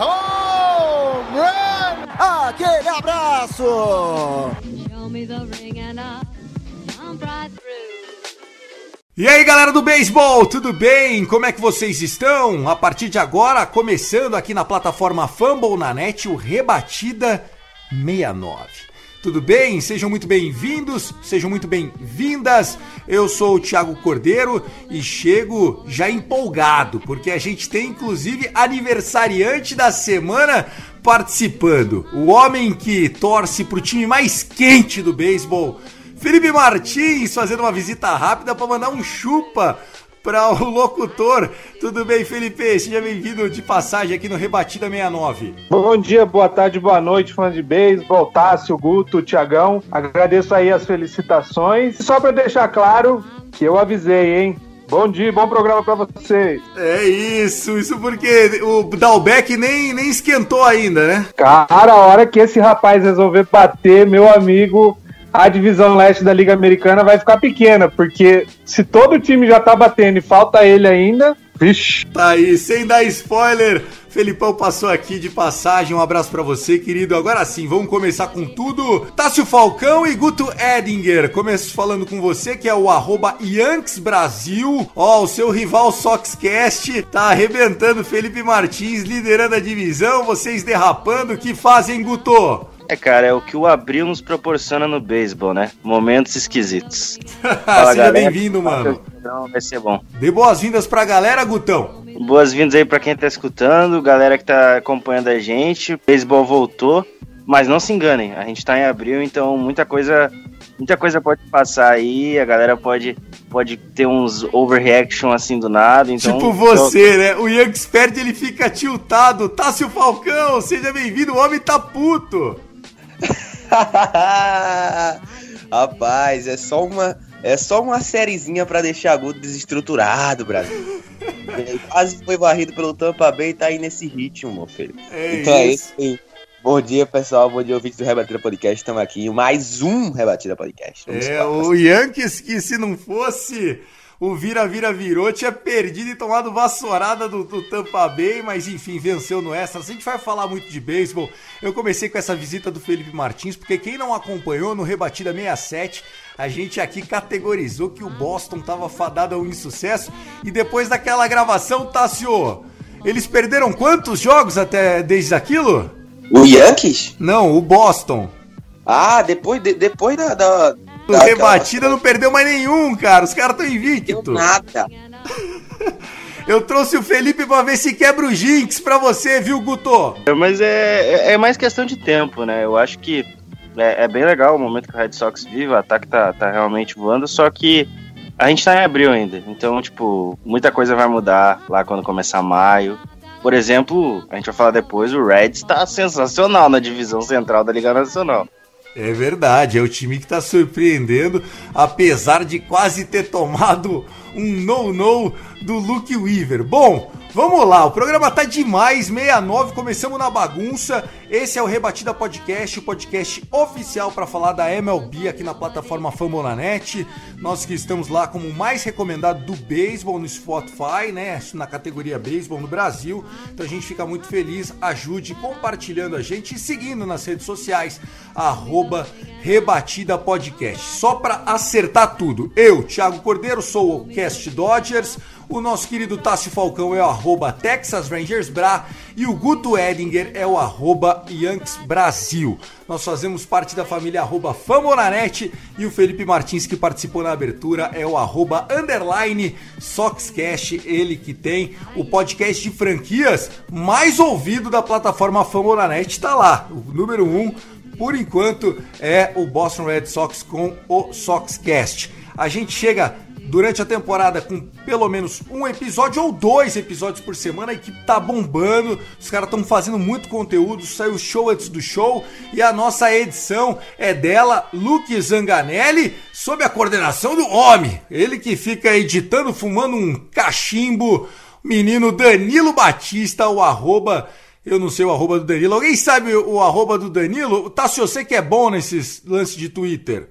Home run! Aquele abraço. E aí galera do beisebol, tudo bem? Como é que vocês estão? A partir de agora, começando aqui na plataforma Fumble na net, o Rebatida 69. Tudo bem? Sejam muito bem-vindos, sejam muito bem-vindas. Eu sou o Thiago Cordeiro e chego já empolgado, porque a gente tem inclusive aniversariante da semana participando. O homem que torce pro time mais quente do beisebol. Felipe Martins fazendo uma visita rápida para mandar um chupa para o locutor. Tudo bem, Felipe? Seja bem-vindo de passagem aqui no Rebatida 69. Bom dia, boa tarde, boa noite, fãs de beisebol, Tássio, Guto, Tiagão. Agradeço aí as felicitações. Só para deixar claro que eu avisei, hein? Bom dia, bom programa para vocês. É isso, isso porque o Dalbeck nem, nem esquentou ainda, né? Cara, a hora que esse rapaz resolver bater, meu amigo, a divisão leste da Liga Americana vai ficar pequena, porque se todo time já tá batendo e falta ele ainda, vixe. Tá aí, sem dar spoiler, Felipão passou aqui de passagem. Um abraço pra você, querido. Agora sim, vamos começar com tudo. Tássio Falcão e Guto Edinger. Começo falando com você, que é o arroba Yanks Brasil. Ó, o seu rival Soxcast tá arrebentando Felipe Martins, liderando a divisão. Vocês derrapando. O que fazem, Guto? É, cara, é o que o abril nos proporciona no beisebol, né? Momentos esquisitos. Seja galera. bem-vindo, mano. Então vai ser bom. Dê boas-vindas pra galera, Gutão. Boas-vindas aí pra quem tá escutando, galera que tá acompanhando a gente. O beisebol voltou, mas não se enganem, a gente tá em abril, então muita coisa, muita coisa pode passar aí, a galera pode pode ter uns overreaction assim do nada, então tipo você, né? O Yankees perde, ele fica tiltado. Tássio Falcão, seja bem-vindo. O homem tá puto. Rapaz, é só uma é só uma sériezinha pra deixar Guto desestruturado, Brasil. Ele quase foi varrido pelo Tampa Bay e tá aí nesse ritmo, meu filho. É então é isso. isso aí. Bom dia, pessoal. Bom dia, ouvintes do Rebatida Podcast. Estamos aqui em mais um Rebatida Podcast. Vamos É, o Yankees que se não fosse o vira-vira-virou, tinha perdido e tomado vassourada do, do Tampa Bay, mas enfim, venceu no Extra. A gente vai falar muito de beisebol. Eu comecei com essa visita do Felipe Martins, porque quem não acompanhou no Rebatida 67, a gente aqui categorizou que o Boston tava fadado ao insucesso, e depois daquela gravação, Tassio, eles perderam quantos jogos até desde aquilo? O Yankees? Não, o Boston. Ah, depois, de- depois da. da, O da- Rebatida não perdeu mais nenhum, cara. Os caras estão invictos. nada. Eu trouxe o Felipe pra ver se quebra o Jinx pra você, viu, Guto? Mas é, é- é mais questão de tempo, né? Eu acho que é, é bem legal o momento que o Red Sox vive, o ataque tá, tá realmente voando, só que a gente tá em abril ainda. Então, tipo, muita coisa vai mudar lá quando começar maio. Por exemplo, a gente vai falar depois, o Reds tá sensacional na divisão central da Liga Nacional. É verdade, é o time que tá surpreendendo, apesar de quase ter tomado um no-no do Luke Weaver. Bom, vamos lá, o programa tá demais, 69, começamos na bagunça. Esse é o Rebatida Podcast, o podcast oficial para falar da MLB aqui na plataforma Fambonanet. Nós que estamos lá como mais recomendado do beisebol no Spotify, né, na categoria beisebol no Brasil. Então a gente fica muito feliz, ajude compartilhando a gente e seguindo nas redes sociais, arroba Rebatida Podcast. Só para acertar tudo, eu, Thiago Cordeiro, sou o Cast Dodgers, o nosso querido Tássio Falcão é o arroba Texas Rangers Bra e o Guto Edinger é o arroba Yankees Brasil. Nós fazemos parte da família arroba Famonanet e o Felipe Martins que participou na abertura é o arroba underline Soxcast, ele que tem o podcast de franquias mais ouvido da plataforma Famonanet, tá lá, o número 1 um, por enquanto é o Boston Red Sox com o Soxcast. A gente chega durante a temporada com pelo menos um episódio ou dois episódios por semana. A equipe tá bombando, os caras estão fazendo muito conteúdo. Saiu show antes do show e a nossa edição é dela, Luke Zanganelli, sob a coordenação do homem. Ele que fica editando, fumando um cachimbo. Menino Danilo Batista, o arroba eu não sei o arroba do Danilo. Alguém sabe o arroba do Danilo? Tássio, você que é bom nesses lances de Twitter.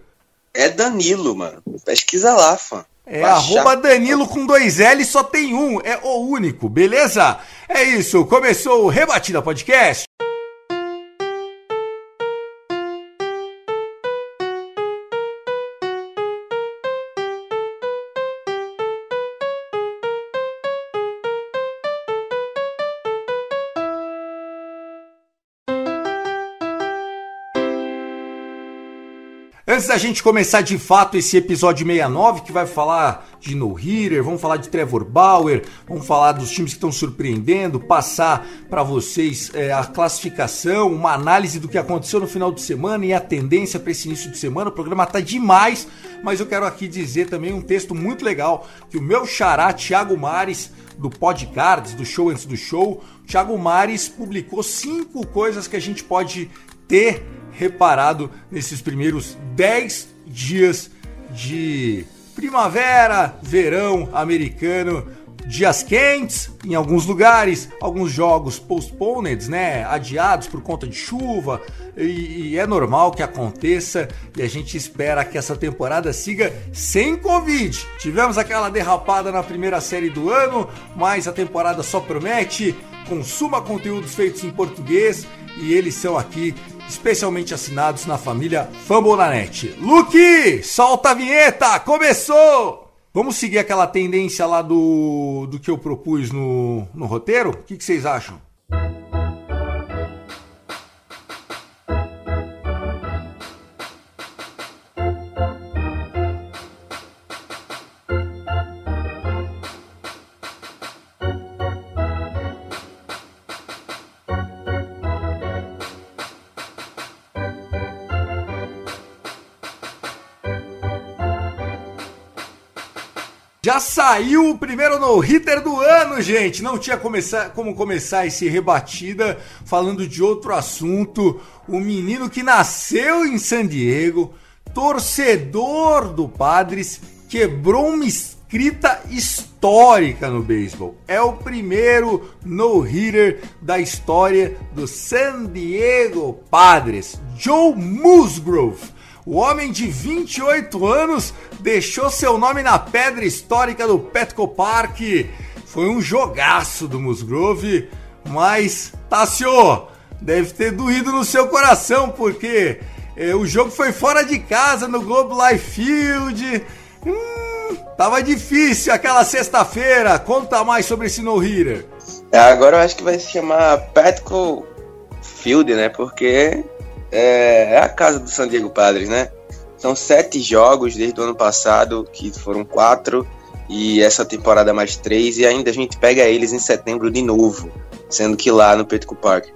É Danilo, mano. Pesquisa lá, fã. É arroba Danilo com dois L, só tem um. É o único, beleza? É isso, começou o Rebatida Podcast. Antes da gente começar de fato esse episódio 69, que vai falar de no-hitter, vamos falar de Trevor Bauer, vamos falar dos times que estão surpreendendo, passar para vocês é, a classificação, uma análise do que aconteceu no final de semana e a tendência para esse início de semana. O programa tá demais, mas eu quero aqui dizer também um texto muito legal que o meu xará Thiago Mares do Podcards, do show antes do show, Thiago Mares publicou cinco coisas que a gente pode ter reparado nesses primeiros 10 dias de primavera, verão americano, dias quentes em alguns lugares, alguns jogos postponed, né, adiados por conta de chuva, e, e, é normal que aconteça e a gente espera que essa temporada siga sem Covid. Tivemos aquela derrapada na primeira série do ano, mas a temporada só promete. Consuma conteúdos feitos em português e eles são aqui especialmente assinados na família Fambonanet. Luke, solta a vinheta, começou! Vamos seguir aquela tendência lá do, do que eu propus no, no roteiro? O que, que vocês acham? Saiu o primeiro no-hitter do ano, gente. Não tinha começar, como começar esse rebatida falando de outro assunto. O menino que nasceu em San Diego, torcedor do Padres, quebrou uma escrita histórica no beisebol. É o primeiro no-hitter da história do San Diego Padres, Joe Musgrove o homem de 28 anos deixou seu nome na pedra histórica do Petco Park. Foi um jogaço do Musgrove, mas Tassio, deve ter doído no seu coração, porque eh, o jogo foi fora de casa no Globe Life Field. Hum, tava difícil aquela sexta-feira. Conta mais sobre esse no-hitter. É, agora eu acho que vai se chamar Petco Field, né? Porque é, é a casa do San Diego Padres, né? São sete jogos desde o ano passado, que foram quatro, e essa temporada mais três, e ainda a gente pega eles em setembro de novo, sendo que lá no Petco Park.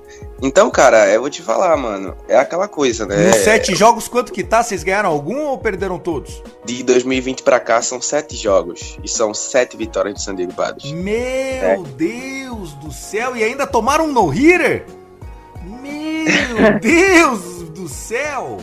Então, cara, eu vou te falar, mano, é aquela coisa, né? Nos sete jogos, quanto que tá? Vocês ganharam algum ou perderam todos? De 2020 para cá são sete jogos, e são sete vitórias de San Diego Padres. Meu é. Deus do céu, e ainda tomaram um no-hitter? Meu Deus do céu!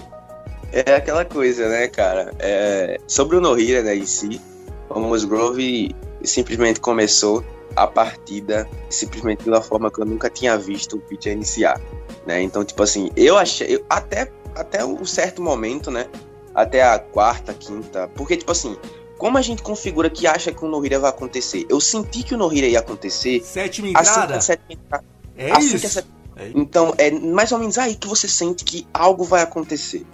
É aquela coisa, né, cara? É... Sobre o Nohira, né, em si, o Musgrove simplesmente começou a partida simplesmente de uma forma que eu nunca tinha visto o pitcher iniciar, né? Então, tipo assim, eu achei, eu, até, até um certo momento, né, até a quarta, quinta, porque, tipo assim, como a gente configura que acha que o Nohira vai acontecer? Eu senti que o Nohira ia acontecer. Sétima entrada? Assim que a sétima, é assim isso? Que a sétima então, é mais ou menos aí que você sente que algo vai acontecer.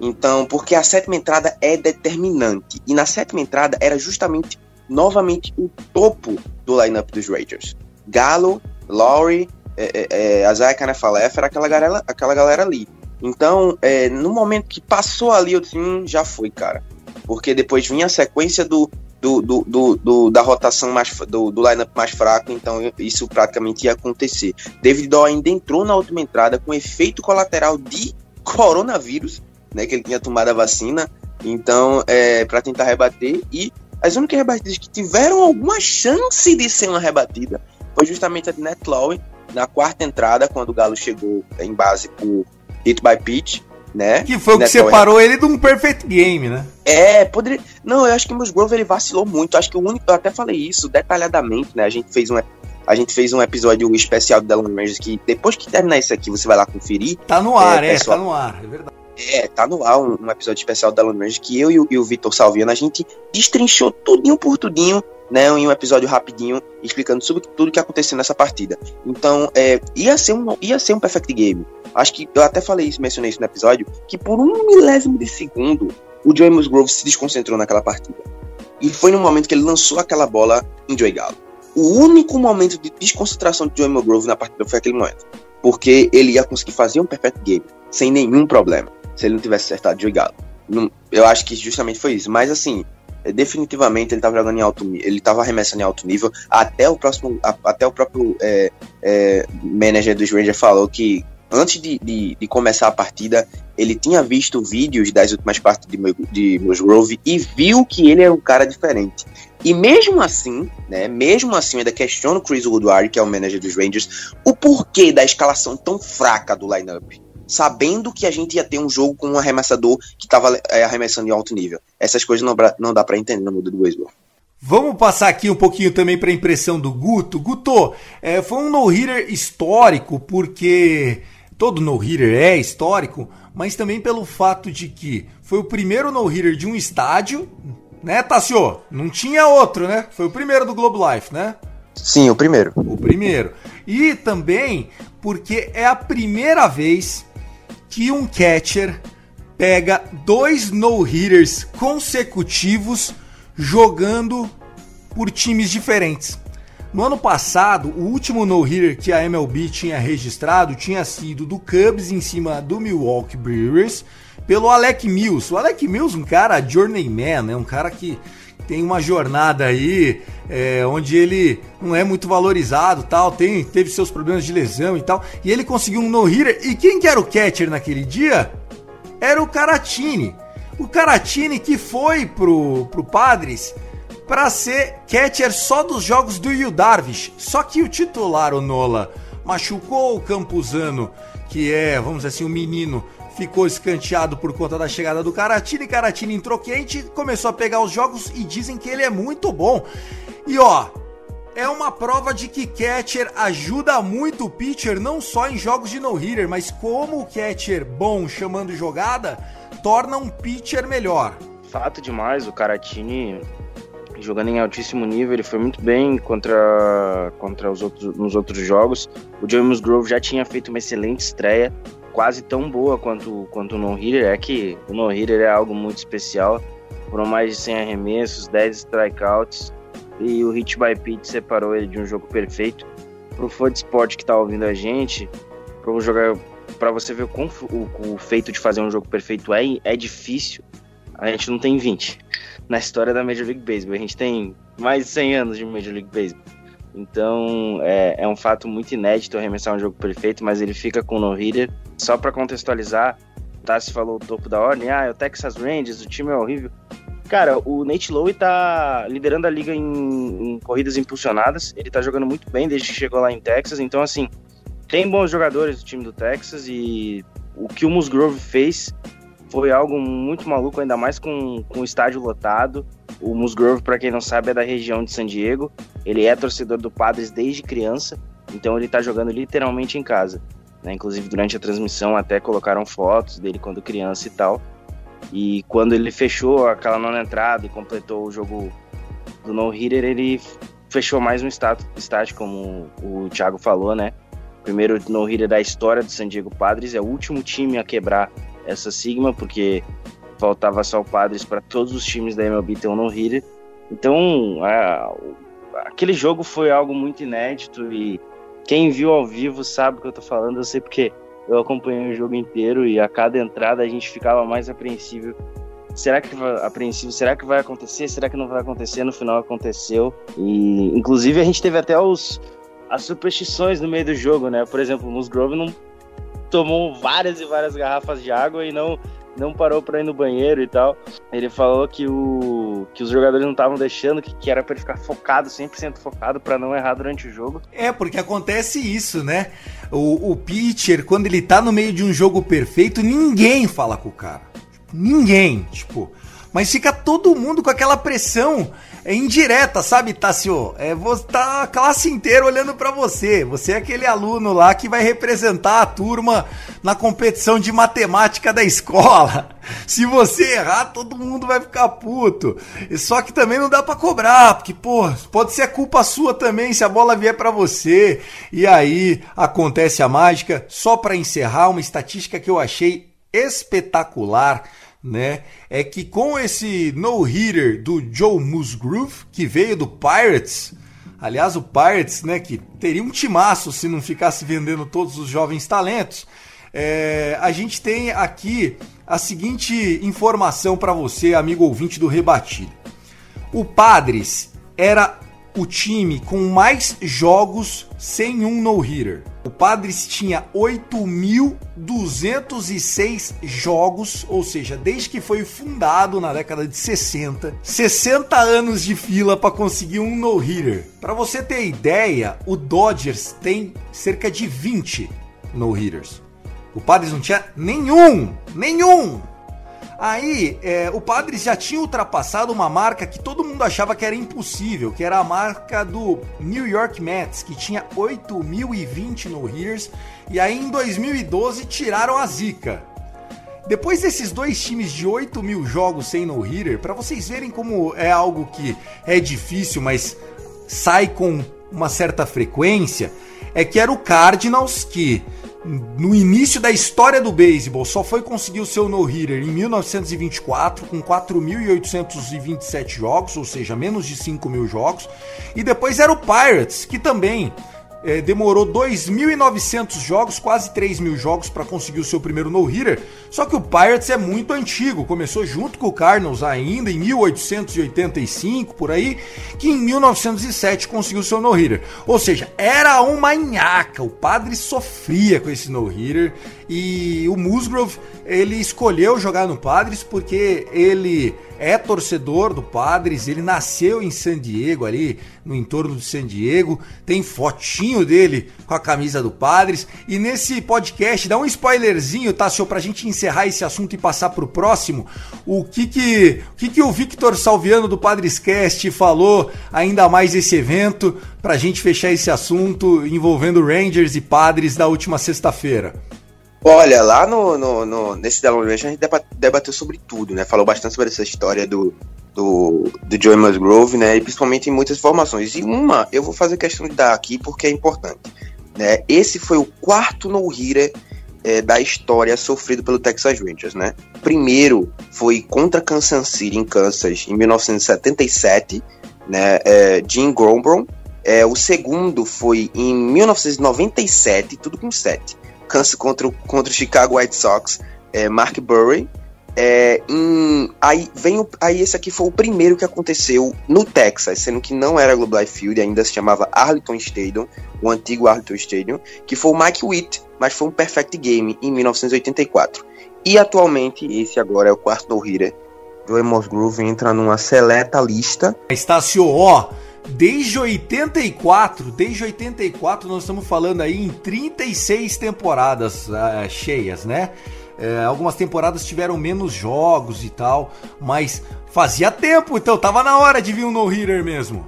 Então, porque a sétima entrada é determinante. E na sétima entrada era justamente, novamente, o topo do lineup dos Rangers. Galo, Laurie, é, é, é Isaiah Canefalef, era aquela galera, aquela galera ali. Então, é, no momento que passou ali, eu disse, hum, já foi, cara. Porque depois vinha a sequência do do, do, do, do, da rotação mais do, do lineup mais fraco, então isso praticamente ia acontecer. David Doe ainda entrou na última entrada com efeito colateral de coronavírus, né, que ele tinha tomado a vacina, então é, para tentar rebater e as únicas rebatidas que tiveram alguma chance de ser uma rebatida foi justamente a de Net na quarta entrada, quando o Galo chegou em base por Hit by Pitch, né? Que foi o que separou ele de um perfect game, né? É, poderia. Não, eu acho que o Musgrove ele vacilou muito. Eu acho que o único. Eu até falei isso detalhadamente, né? A gente fez um. A gente fez um episódio especial do Delon Rangers que depois que terminar isso aqui, você vai lá conferir. Tá no ar, é, é tá no ar, é verdade. É, tá no ar um, um episódio especial do Delon Rangers que eu e o, e o Vitor Salviano, a gente destrinchou tudinho por tudinho né, em um episódio rapidinho explicando sobre tudo que aconteceu nessa partida. Então, é, ia, ser um, ia ser um perfect game. Acho que eu até falei isso, mencionei isso no episódio, que por um milésimo de segundo o Joey Musgrove se desconcentrou naquela partida. E foi no momento que ele lançou aquela bola em Joey Galo. O único momento de desconcentração de Joey Musgrove na partida foi aquele momento. Porque ele ia conseguir fazer um perfect game sem nenhum problema, se ele não tivesse acertado Joey Galo. Eu acho que justamente foi isso. Mas assim, definitivamente ele estava jogando em alto ele estava arremessando em alto nível. Até o próximo até o próprio é, é, manager dos Rangers falou que antes de, de, de, começar a partida ele tinha visto vídeos das últimas partes de, de Musgrove e viu que ele era um cara diferente. E mesmo assim, né, mesmo assim, ainda questiono o Chris Woodward, que é o manager dos Rangers, o porquê da escalação tão fraca do lineup sabendo que a gente ia ter um jogo com um arremessador que estava é, arremessando em alto nível. Essas coisas não, não dá para entender no mundo do beisebol. Vamos passar aqui um pouquinho também para a impressão do Guto. Guto, é, foi um no-hitter histórico, porque todo no-hitter é histórico, mas também pelo fato de que foi o primeiro no-hitter de um estádio, né, Tassio? Não tinha outro, né? Foi o primeiro do Globe Life, né? Sim, o primeiro. O primeiro. E também porque é a primeira vez que um catcher pega dois no-hitters consecutivos jogando por times diferentes. No ano passado, o último no-hitter que a MLB tinha registrado tinha sido do Cubs em cima do Milwaukee Brewers pelo Alec Mills. O Alec Mills, um cara journeyman, né? um cara que tem uma jornada aí é, onde ele não é muito valorizado, tal, tem, teve seus problemas de lesão e tal, e ele conseguiu um no-hitter. E quem que era o catcher naquele dia? Era o Caratini. O Caratini que foi pro, pro Padres para ser catcher só dos jogos do Yu Darvish. Só que o titular, o Nola, machucou o Campuzano, que é, vamos dizer assim, o menino ficou escanteado por conta da chegada do Caratini. Caratini entrou quente, começou a pegar os jogos e dizem que ele é muito bom. E ó, é uma prova de que catcher ajuda muito o pitcher não só em jogos de no-hitter, mas como o catcher bom chamando jogada torna um pitcher melhor. Fato demais, o Caratini jogando em altíssimo nível, ele foi muito bem contra, contra os outros, nos outros jogos. O James Grove já tinha feito uma excelente estreia, quase tão boa quanto, quanto o no-hitter. É que o no-hitter é algo muito especial. Foram mais de 100 arremessos, 10 strikeouts e o hit by pitch separou ele de um jogo perfeito. Pro fã de esporte que tá ouvindo a gente, para jogar para você ver o, o, o, feito de fazer um jogo perfeito é, é difícil. A gente não tem 20 na história da Major League Baseball. A gente tem mais de 100 anos de Major League Baseball. Então é, é um fato muito inédito arremessar um jogo perfeito, mas ele fica com o no-hitter. Só para contextualizar, Tassi falou o topo da ordem, ah, é o Texas Rangers, o time é horrível. Cara, o Nate Lowe tá liderando a liga em, em, corridas impulsionadas. Ele tá jogando muito bem desde que chegou lá em Texas. Então, assim, tem bons jogadores do time do Texas e o que o Musgrove fez foi algo muito maluco, ainda mais com, com o estádio lotado. O Musgrove, para quem não sabe, é da região de San Diego. Ele é torcedor do Padres desde criança, então ele tá jogando literalmente em casa. Né? Inclusive, durante a transmissão, até colocaram fotos dele quando criança e tal. E quando ele fechou aquela nona entrada e completou o jogo do no-hitter, ele fechou mais um estádio, como o Thiago falou, né? Primeiro no-hitter da história do San Diego Padres, é o último time a quebrar essa sigma, porque faltava só o Padres para todos os times da MLB ter um no-hitter. Então, a, aquele jogo foi algo muito inédito e quem viu ao vivo sabe o que eu tô falando, eu sei porque eu acompanhei o jogo inteiro e a cada entrada a gente ficava mais apreensivo. Será que apreensivo? Será que vai acontecer? Será que não vai acontecer? No final aconteceu. E inclusive a gente teve até os as superstições no meio do jogo, né? Por exemplo, o Musgrove não tomou várias e várias garrafas de água e não não parou para ir no banheiro e tal. Ele falou que o tipo, que os jogadores não estavam deixando, que, que era para ele ficar focado, 100% focado, para não errar durante o jogo. É, porque acontece isso, né? O, o pitcher, quando ele tá no meio de um jogo perfeito, ninguém fala com o cara. Ninguém, tipo. Mas fica todo mundo com aquela pressão indireta, sabe, Tassio? É, tá a classe inteira olhando para você. Você é aquele aluno lá que vai representar a turma na competição de matemática da escola. Se você errar, todo mundo vai ficar puto. Só que também não dá para cobrar, porque, pô, pode ser culpa sua também se a bola vier para você. E aí acontece a mágica. Só para encerrar, uma estatística que eu achei espetacular né? É que com esse no-hitter do Joe Musgrove, que veio do Pirates, aliás, o Pirates, né, que teria um timaço se não ficasse vendendo todos os jovens talentos, é, a gente tem aqui a seguinte informação para você, amigo ouvinte do Rebatido. O Padres era o time com mais jogos sem um no-hitter. O Padres tinha 8.206 jogos, ou seja, desde que foi fundado na década de 60, 60 anos de fila para conseguir um no-hitter. Para você ter ideia, o Dodgers tem cerca de 20 no-hitters. O Padres não tinha nenhum, nenhum. Aí, é, o Padres já tinha ultrapassado uma marca que todo mundo achava que era impossível, que era a marca do New York Mets, que tinha 8.020 no-hitters, e aí em 2012 tiraram a zica. Depois desses dois times de 8 mil jogos sem no-hitter, para vocês verem como é algo que é difícil, mas sai com uma certa frequência, é que era o Cardinals que no início da história do beisebol, só foi conseguir o seu no-hitter em 1924, com 4.827 jogos, ou seja, menos de 5 mil jogos. E depois era o Pirates, que também é, demorou 2.900 jogos, quase 3 mil jogos para conseguir o seu primeiro no-hitter. Só que o Pirates é muito antigo, começou junto com o Cardinals ainda em 1885, por aí, que em 1907 conseguiu seu no-hitter. Ou seja, era uma nhaca, o padre sofria com esse no-hitter e o Musgrove ele escolheu jogar no Padres porque ele é torcedor do Padres, ele nasceu em San Diego, ali no entorno de San Diego, tem fotinho dele com a camisa do Padres. E nesse podcast, dá um spoilerzinho, tá, senhor, pra gente encerrar esse assunto e passar pro próximo. O que que o, que que o Victor Salviano do Padrescast falou ainda mais desse evento, pra gente fechar esse assunto envolvendo Rangers e Padres da última sexta-feira. Olha, lá no, no, no nesse Download a gente debateu sobre tudo, né? Falou bastante sobre essa história do, do, do Joey Musgrove, né? E principalmente em muitas informações. E uma eu vou fazer questão de dar aqui porque é importante. Né? Esse foi o quarto no-hitter é, da história sofrido pelo Texas Rangers, né? Primeiro foi contra Kansas City, em Kansas, em 1977, né? É, Jim Grombron. É, o segundo foi em 1997, tudo com 7 Kansas contra, o, contra o Chicago White Sox, é, Mark Burry. É, em, aí, vem o, aí esse aqui foi o primeiro que aconteceu no Texas, sendo que não era Globe Life Field, ainda se chamava Arlington Stadium, o antigo Arlington Stadium, que foi o Mike Witt, mas foi um perfect game em 1984. E atualmente, esse agora é o quarto no-hitter. Joey Musgrove entra numa seleta lista. Estácio, ó, Desde 84, desde 84 nós estamos falando aí em 36 temporadas uh, cheias, né? Uh, algumas temporadas tiveram menos jogos e tal, mas fazia tempo, então tava na hora de vir um no-hitter mesmo.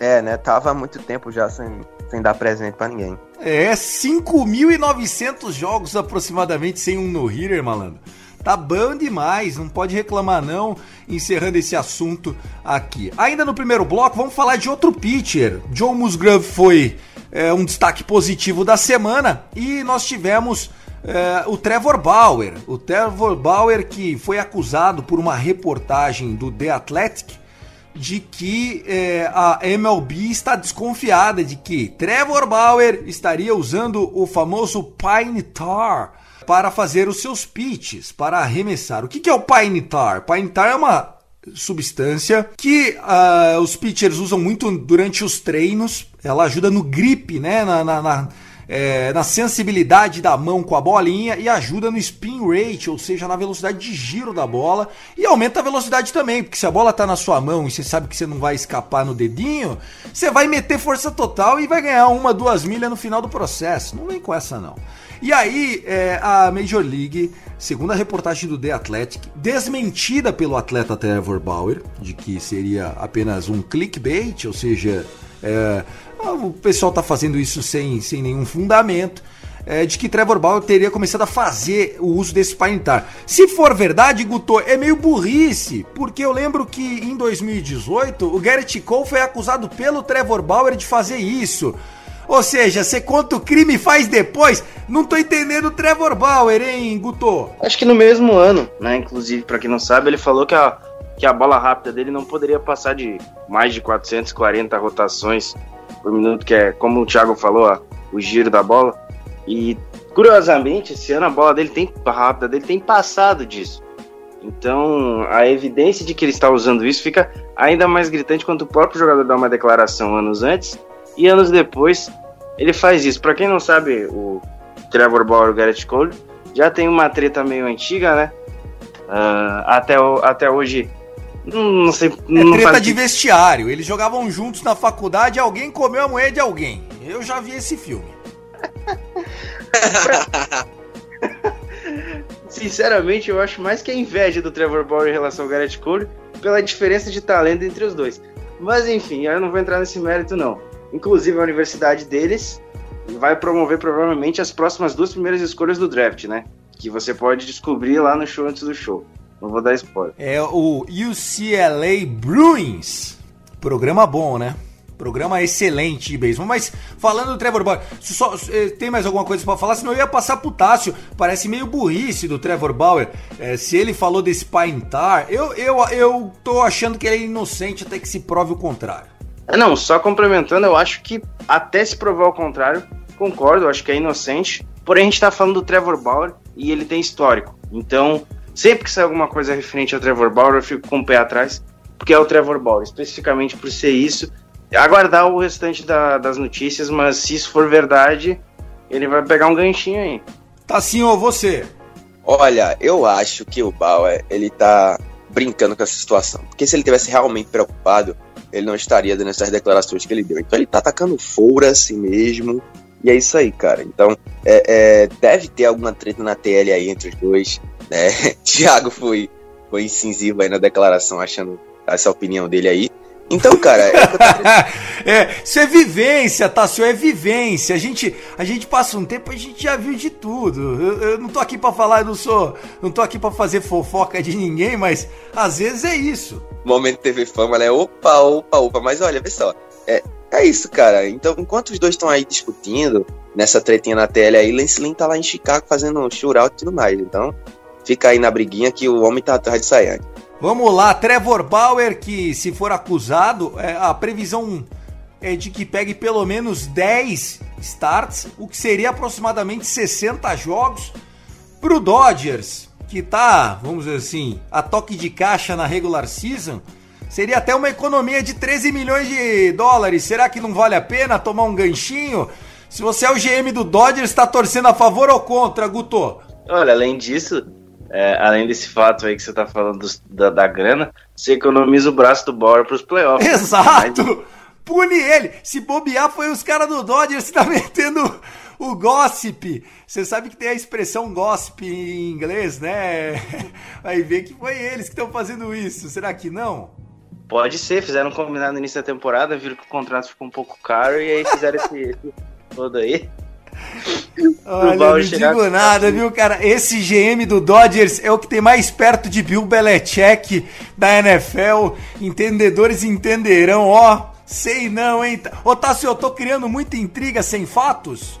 É, né? Tava há muito tempo já sem, sem dar presente para ninguém. É, 5.900 jogos aproximadamente sem um no-hitter, malandro. Tá bom demais, não pode reclamar não, encerrando esse assunto aqui. Ainda no primeiro bloco, vamos falar de outro pitcher. Joe Musgrove foi é, um destaque positivo da semana e nós tivemos é, o Trevor Bauer. O Trevor Bauer que foi acusado por uma reportagem do The Athletic de que é, a MLB está desconfiada de que Trevor Bauer estaria usando o famoso Pine Tar para fazer os seus pitches, para arremessar. O que é o Pine Tar? Pine Tar é uma substância que uh, os pitchers usam muito durante os treinos. Ela ajuda no grip, né? Na, na, na, é, na sensibilidade da mão com a bolinha e ajuda no spin rate, ou seja, na velocidade de giro da bola. E aumenta a velocidade também, porque se a bola tá na sua mão e você sabe que você não vai escapar no dedinho, você vai meter força total e vai ganhar uma, duas milhas no final do processo. Não vem com essa não. E aí, é, a Major League, segundo a reportagem do The Athletic, desmentida pelo atleta Trevor Bauer, de que seria apenas um clickbait, ou seja, é, o pessoal está fazendo isso sem, sem nenhum fundamento. É, de que Trevor Bauer teria começado a fazer o uso desse parentar. Se for verdade, Guto, é meio burrice, porque eu lembro que em 2018 o Garrett Cole foi acusado pelo Trevor Bauer de fazer isso. Ou seja, você conta o crime e faz depois. Não tô entendendo o Trevor Bauer, hein, Guto? Acho que no mesmo ano, né? Inclusive, para quem não sabe, ele falou que a, que a bola rápida dele não poderia passar de mais de 440 rotações por minuto, que é, como o Thiago falou, ó, o giro da bola. E curiosamente, esse ano a bola dele tem a rápida dele tem passado disso. Então, a evidência de que ele está usando isso fica ainda mais gritante quando o próprio jogador dá uma declaração anos antes e anos depois, ele faz isso. Para quem não sabe, o Trevor Bauer o Garrett Cole já tem uma treta meio antiga, né? Uh, até, até hoje não, sei. Não é treta de vestiário. Eles jogavam juntos na faculdade e alguém comeu a moeda de alguém. Eu já vi esse filme. Sinceramente, eu acho mais que a inveja do Trevor Bauer em relação ao Garrett Cole pela diferença de talento entre os dois. Mas enfim, eu não vou entrar nesse mérito não. Inclusive, a universidade deles vai promover provavelmente as próximas duas primeiras escolhas do draft, né? Que você pode descobrir lá no show antes do show. Não vou dar spoiler. É o UCLA Bruins. Programa bom, né? Programa excelente de beisebol. Mas falando do Trevor Bauer, só, eh, tem mais alguma coisa para falar? Senão eu ia passar pro Tássio. Parece meio burrice do Trevor Bauer. É, se ele falou desse paintar, eu, eu, eu tô achando que ele é inocente até que se prove o contrário. É, não, só complementando, eu acho que até se provar o contrário, concordo, acho que é inocente. Porém, a gente tá falando do Trevor Bauer e ele tem histórico. Então, sempre que sai alguma coisa referente ao Trevor Bauer, eu fico com o pé atrás, porque é o Trevor Bauer, especificamente por ser isso. Aguardar o restante da, das notícias, mas se isso for verdade, ele vai pegar um ganchinho aí. Tá sim, ou você? Olha, eu acho que o Bauer, ele tá brincando com essa situação. Porque se ele tivesse realmente preocupado, ele não estaria dando essas declarações que ele deu. Então ele tá atacando foura assim mesmo. E é isso aí, cara. Então, é, é, deve ter alguma treta na TL aí entre os dois. Né? Thiago foi, foi incisivo aí na declaração, achando essa opinião dele aí. Então, cara. É, é, isso é vivência, Tassio, é vivência. A gente, a gente passa um tempo, a gente já viu de tudo. Eu, eu não tô aqui para falar, eu não sou. Não tô aqui para fazer fofoca de ninguém, mas às vezes é isso. Momento TV Fama, né? Opa, opa, opa. Mas olha, vê só. É, é isso, cara. Então, enquanto os dois estão aí discutindo nessa tretinha na tele aí, Lance Lynn tá lá em Chicago fazendo um shootout e tudo mais. Então, fica aí na briguinha que o homem tá atrás de Sayang. Vamos lá, Trevor Bauer, que se for acusado, é, a previsão é de que pegue pelo menos 10 starts, o que seria aproximadamente 60 jogos. Pro Dodgers, que tá, vamos dizer assim, a toque de caixa na regular season, seria até uma economia de 13 milhões de dólares. Será que não vale a pena tomar um ganchinho? Se você é o GM do Dodgers, está torcendo a favor ou contra, Guto? Olha, além disso, é, além desse fato aí que você tá falando dos, da, da, grana, você economiza o braço do Bauer pros playoffs. Exato! Mas... Pune ele! Se bobear, foi os caras do Dodgers que tá metendo o gossip. Você sabe que tem a expressão gossip em inglês, né? Vai ver que foi eles que estão fazendo isso. Será que não? Pode ser, fizeram um combinado no início da temporada, viram que o contrato ficou um pouco caro e aí fizeram esse todo aí. Olha, não digo nada, viu, cara? Esse GM do Dodgers é o que tem mais perto de Bill Belichick da NFL. Entendedores entenderão, ó. Sei não, hein? Ô, Tássio, eu tô criando muita intriga sem fatos?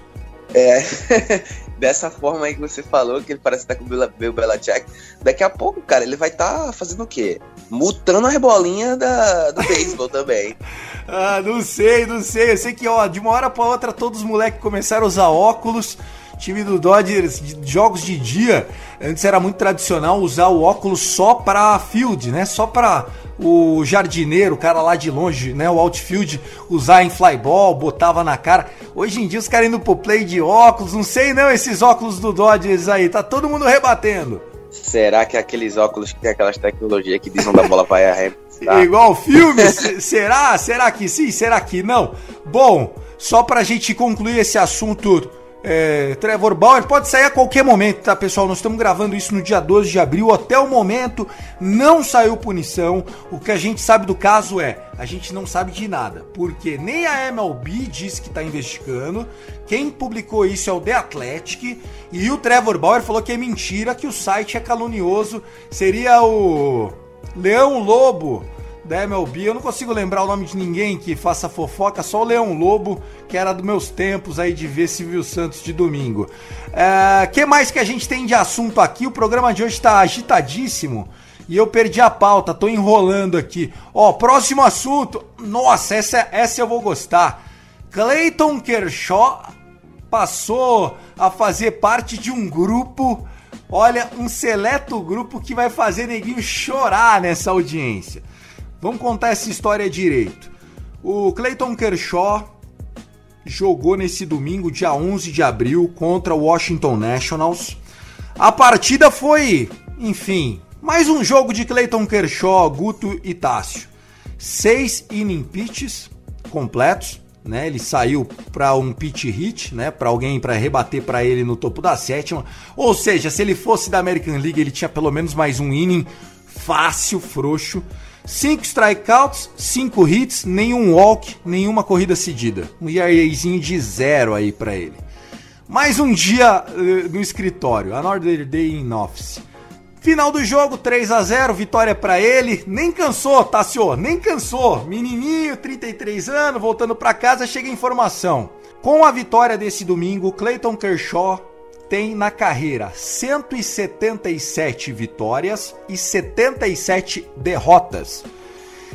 É, dessa forma aí que você falou, que ele parece estar com o Bill Belichick, daqui a pouco, cara, ele vai estar tá fazendo o quê? Mutando a rebolinha da, do beisebol também. Ah, não sei, não sei. Eu sei que, ó, de uma hora pra outra, todos os moleques começaram a usar óculos. Time do Dodgers, jogos de dia, antes era muito tradicional usar o óculos só pra field, né? Só pra o jardineiro, o cara lá de longe, né? O outfield, usar em flyball, botava na cara. Hoje em dia os caras indo pro play de óculos, não sei não, esses óculos do Dodgers aí, tá todo mundo rebatendo. Será que aqueles óculos que tem aquelas tecnologias que dizem da bola vai arremessar? Igual filme? será? Será que sim? Será que não? Bom, só pra gente concluir esse assunto é, Trevor Bauer pode sair a qualquer momento, tá, pessoal? Nós estamos gravando isso no dia 12 de abril. Até o momento não saiu punição. O que a gente sabe do caso é: a gente não sabe de nada, porque nem a MLB disse que está investigando. Quem publicou isso é o The Athletic. E o Trevor Bauer falou que é mentira, que o site é calunioso. Seria o Leão Lobo da MLB. Eu não consigo lembrar o nome de ninguém que faça fofoca, só o Leão Lobo, que era dos meus tempos aí de ver Silvio Santos de domingo. É, que mais que a gente tem de assunto aqui? O programa de hoje está agitadíssimo. E eu perdi a pauta, tô enrolando aqui. Ó, próximo assunto. Nossa, essa, essa eu vou gostar. Clayton Kershaw passou a fazer parte de um grupo, olha, um seleto grupo que vai fazer neguinho chorar nessa audiência. Vamos contar essa história direito. O Clayton Kershaw jogou nesse domingo, dia 11 de abril, contra o Washington Nationals. A partida foi, enfim, mais um jogo de Clayton Kershaw, Guto e Tássio. Seis inning pitches completos, né? Ele saiu para um pitch hit, né? Para alguém para rebater para ele no topo da sétima. Ou seja, se ele fosse da American League, ele tinha pelo menos mais um inning fácil, frouxo. 5 strikeouts, 5 hits, nenhum walk, nenhuma corrida cedida. Um ERAzinho de zero aí para ele. Mais um dia uh, no escritório, another day in office. Final do jogo, 3 a 0 vitória para ele. Nem cansou, Tassio, nem cansou. Menininho, 33 anos, voltando para casa, chega a informação. Com a vitória desse domingo, Clayton Kershaw tem na carreira 177 vitórias e 77 derrotas.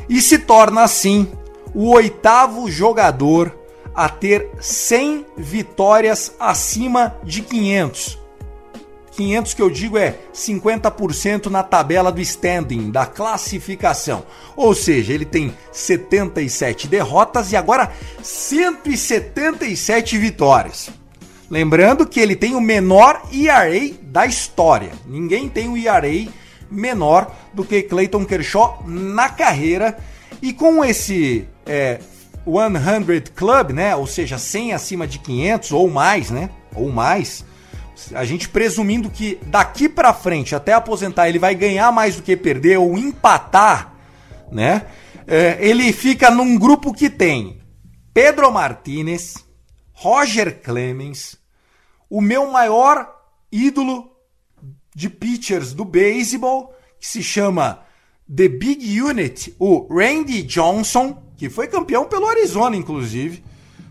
E se torna assim o oitavo jogador a ter 100 vitórias acima de 500. 500 que eu digo é 50% na tabela do standing, da classificação. Ou seja, ele tem 77 derrotas e agora 177 vitórias. Lembrando que ele tem o menor ERA da história. Ninguém tem um ERA menor do que Clayton Kershaw na carreira. E com esse é, 100 Club, né? Ou seja, 100 acima de 500 ou mais, né? Ou mais. A gente presumindo que daqui para frente, até aposentar, ele vai ganhar mais do que perder ou empatar, né? É, ele fica num grupo que tem Pedro Martinez, Roger Clemens, o meu maior ídolo de pitchers do beisebol, que se chama The Big Unit, o Randy Johnson, que foi campeão pelo Arizona, inclusive,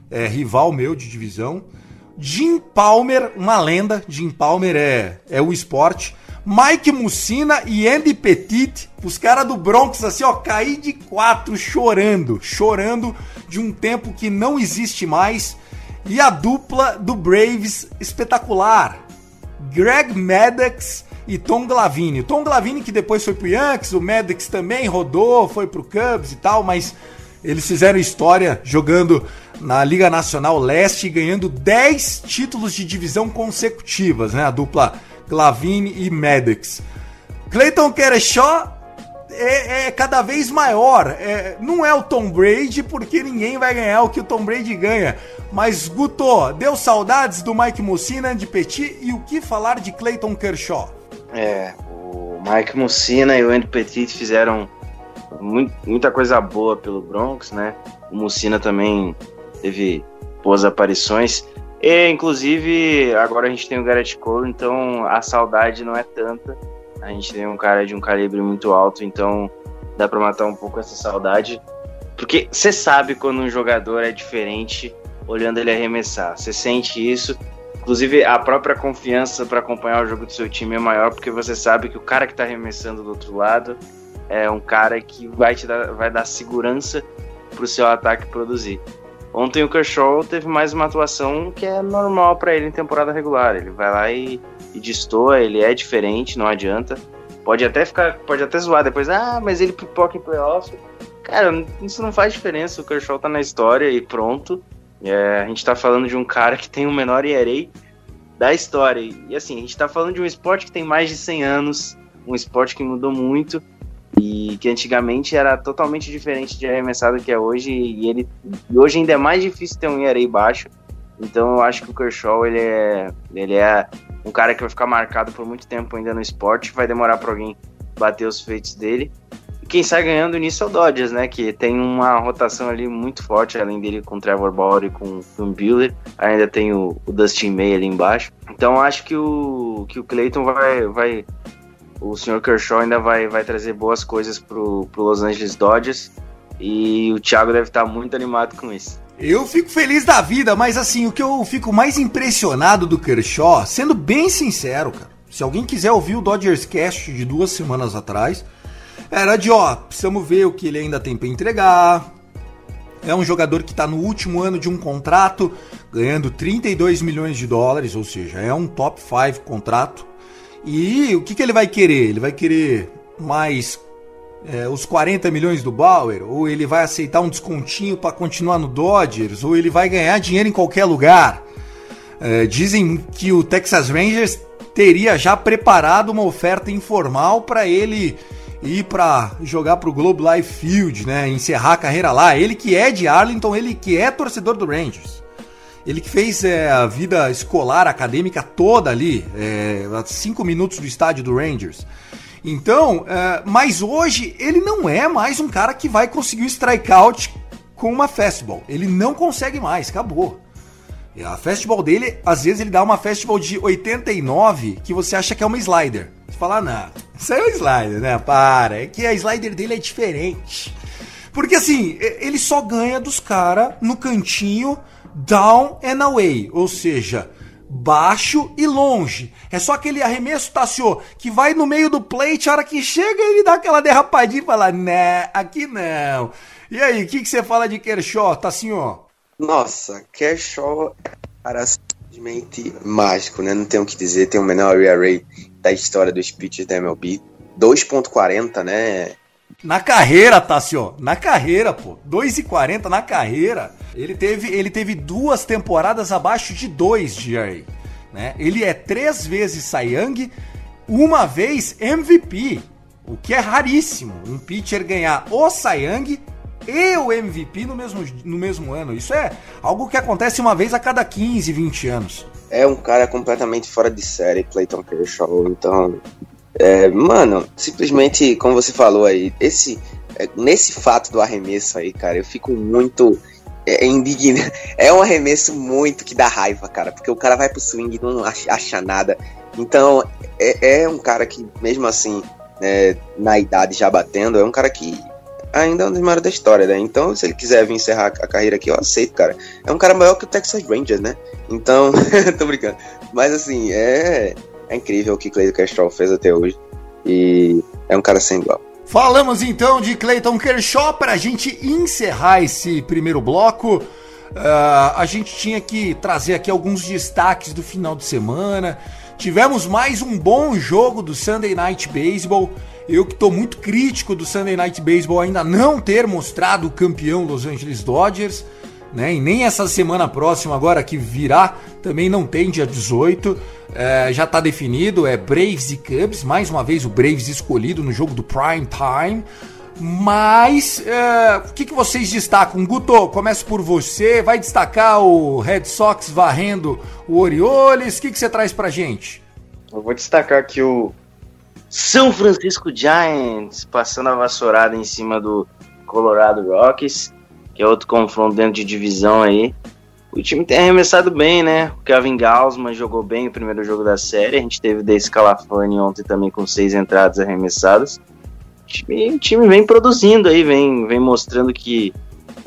é rival meu de divisão. Jim Palmer, uma lenda, Jim Palmer é, é o esporte. Mike Mussina e Andy Petit, os caras do Bronx, assim, ó, caí de quatro chorando, chorando de um tempo que não existe mais e a dupla do Braves espetacular. Greg Maddox e Tom Glavine. Tom Glavine que depois foi pro Yankees, o Maddox também rodou, foi pro Cubs e tal, mas eles fizeram história jogando na Liga Nacional Leste ganhando 10 títulos de divisão consecutivas, né? A dupla Glavine e Maddox. Clayton Kershaw é, é, cada vez maior. É, não é o Tom Brady, porque ninguém vai ganhar o que o Tom Brady ganha. Mas, Guto, deu saudades do Mike Mussina de Petit e o que falar de Clayton Kershaw? É, o Mike Mussina e o Andy Petit fizeram muito, muita coisa boa pelo Bronx, né? O Mussina também teve boas aparições. E, inclusive, agora a gente tem o Garrett Cole, então a saudade não é tanta a gente tem um cara de um calibre muito alto, então dá para matar um pouco essa saudade. Porque você sabe quando um jogador é diferente olhando ele arremessar. Você sente isso. Inclusive, a própria confiança para acompanhar o jogo do seu time é maior porque você sabe que o cara que está arremessando do outro lado é um cara que vai te dar, vai dar segurança para o seu ataque produzir. Ontem o Kershaw teve mais uma atuação que é normal para ele em temporada regular. Ele vai lá e e destoa, ele é diferente, não adianta. Pode até ficar, pode até zoar depois, ah, mas ele pipoca em playoff. Cara, isso não faz diferença. O Kershaw tá na história e pronto. É, a gente tá falando de um cara que tem o menor ERA da história. E assim, a gente tá falando de um esporte que tem mais de 100 anos, um esporte que mudou muito e que antigamente era totalmente diferente de arremessado que é hoje. E ele e hoje ainda é mais difícil ter um ERA baixo. Então eu acho que o Kershaw ele é, ele é um cara que vai ficar marcado por muito tempo ainda no esporte. Vai demorar para alguém bater os feitos dele. E quem sai ganhando nisso é o Dodgers, né? Que tem uma rotação ali muito forte, além dele com o Trevor Bauer e com o Buehler. Ainda tem o, o Dustin May ali embaixo. Então acho que o, que o Clayton vai, vai. O Sr. Kershaw ainda vai, vai trazer boas coisas pro, Los Angeles Dodgers. E o Thiago deve estar muito animado com isso. Eu fico feliz da vida, mas assim, o que eu fico mais impressionado do Kershaw, sendo bem sincero, cara, se alguém quiser ouvir o Dodgers Cast de duas semanas atrás, era de ó, precisamos ver o que ele ainda tem para entregar. É um jogador que está no último ano de um contrato, ganhando 32 milhões de dólares, ou seja, é um top 5 contrato. E o que, que ele vai querer? Ele vai querer mais é, os 40 milhões do Bauer, ou ele vai aceitar um descontinho para continuar no Dodgers, ou ele vai ganhar dinheiro em qualquer lugar. É, dizem que o Texas Rangers teria já preparado uma oferta informal para ele ir para jogar para o Globe Life Field, né, encerrar a carreira lá. Ele que é de Arlington, ele que é torcedor do Rangers. Ele que fez é, a vida escolar, acadêmica toda ali, é, a cinco minutos do estádio do Rangers. Então, é, mas hoje ele não é mais um cara que vai conseguir o strikeout com uma fastball. Ele não consegue mais, acabou. A fastball dele, às vezes ele dá uma fastball de 89 que você acha que é uma slider. Você fala, não, isso aí é um slider, né? Para, é que a slider dele é diferente. Porque assim, ele só ganha dos caras no cantinho down and away, ou seja, baixo e longe. É só aquele arremesso, Tassio, que vai no meio do plate, a hora que chega ele dá aquela derrapadinha e fala, né, aqui não. E aí, o que, que você fala de Kershaw, Tassinho? Nossa, Kershaw, cara, simplesmente mágico, né? Não tenho o que dizer, tem o menor ERA da história dos pitchers da MLB. 2.40, né? Na carreira, Tassio, na carreira, pô. 2,40 na carreira. Ele teve, ele teve duas temporadas abaixo de 2 de ERA. Né? Ele é três vezes Young, uma vez MVP, o que é raríssimo. Um pitcher ganhar o Young e o MVP no mesmo, no mesmo ano. Isso é algo que acontece uma vez a cada 15, 20 anos. É um cara completamente fora de série, Clayton Kershaw. Então, é, mano, simplesmente, como você falou aí, esse, é, nesse fato do arremesso aí, cara, eu fico muito é, é indignado. É um arremesso muito que dá raiva, cara, porque o cara vai pro swing e não acha, nada. Então, é, é, um cara que, mesmo assim, né, na idade já batendo, é um cara que ainda é um dos maiores da história, né? Então, se ele quiser vir encerrar a carreira aqui, eu aceito, cara. É um cara maior que o Texas Rangers, né? Então, tô brincando. Mas, assim, é, é incrível o que Clayton Kershaw fez até hoje. E é um cara sem igual. Falamos então de Clayton Kershaw para a gente encerrar esse primeiro bloco. Uh, a gente tinha que trazer aqui alguns destaques do final de semana. Tivemos mais um bom jogo do Sunday Night Baseball. Eu que estou muito crítico do Sunday Night Baseball ainda não ter mostrado o campeão Los Angeles Dodgers, né? E nem essa semana próxima agora que virá também não tem dia 18. É, já está definido, é Braves e Cubs, mais uma vez o Braves escolhido no jogo do Prime Time. Mas é, o que, que vocês destacam? Guto, começo por você. Vai destacar o Red Sox varrendo o Orioles? O que, que você traz pra gente? Eu vou destacar aqui o São Francisco Giants passando a vassourada em cima do Colorado Rockies, que é outro confronto dentro de divisão aí. O time tem arremessado bem, né? O Kevin Gausman jogou bem o primeiro jogo da série. A gente teve Dace Calafani ontem também com seis entradas arremessadas. O time, o time vem produzindo aí, vem, vem mostrando que,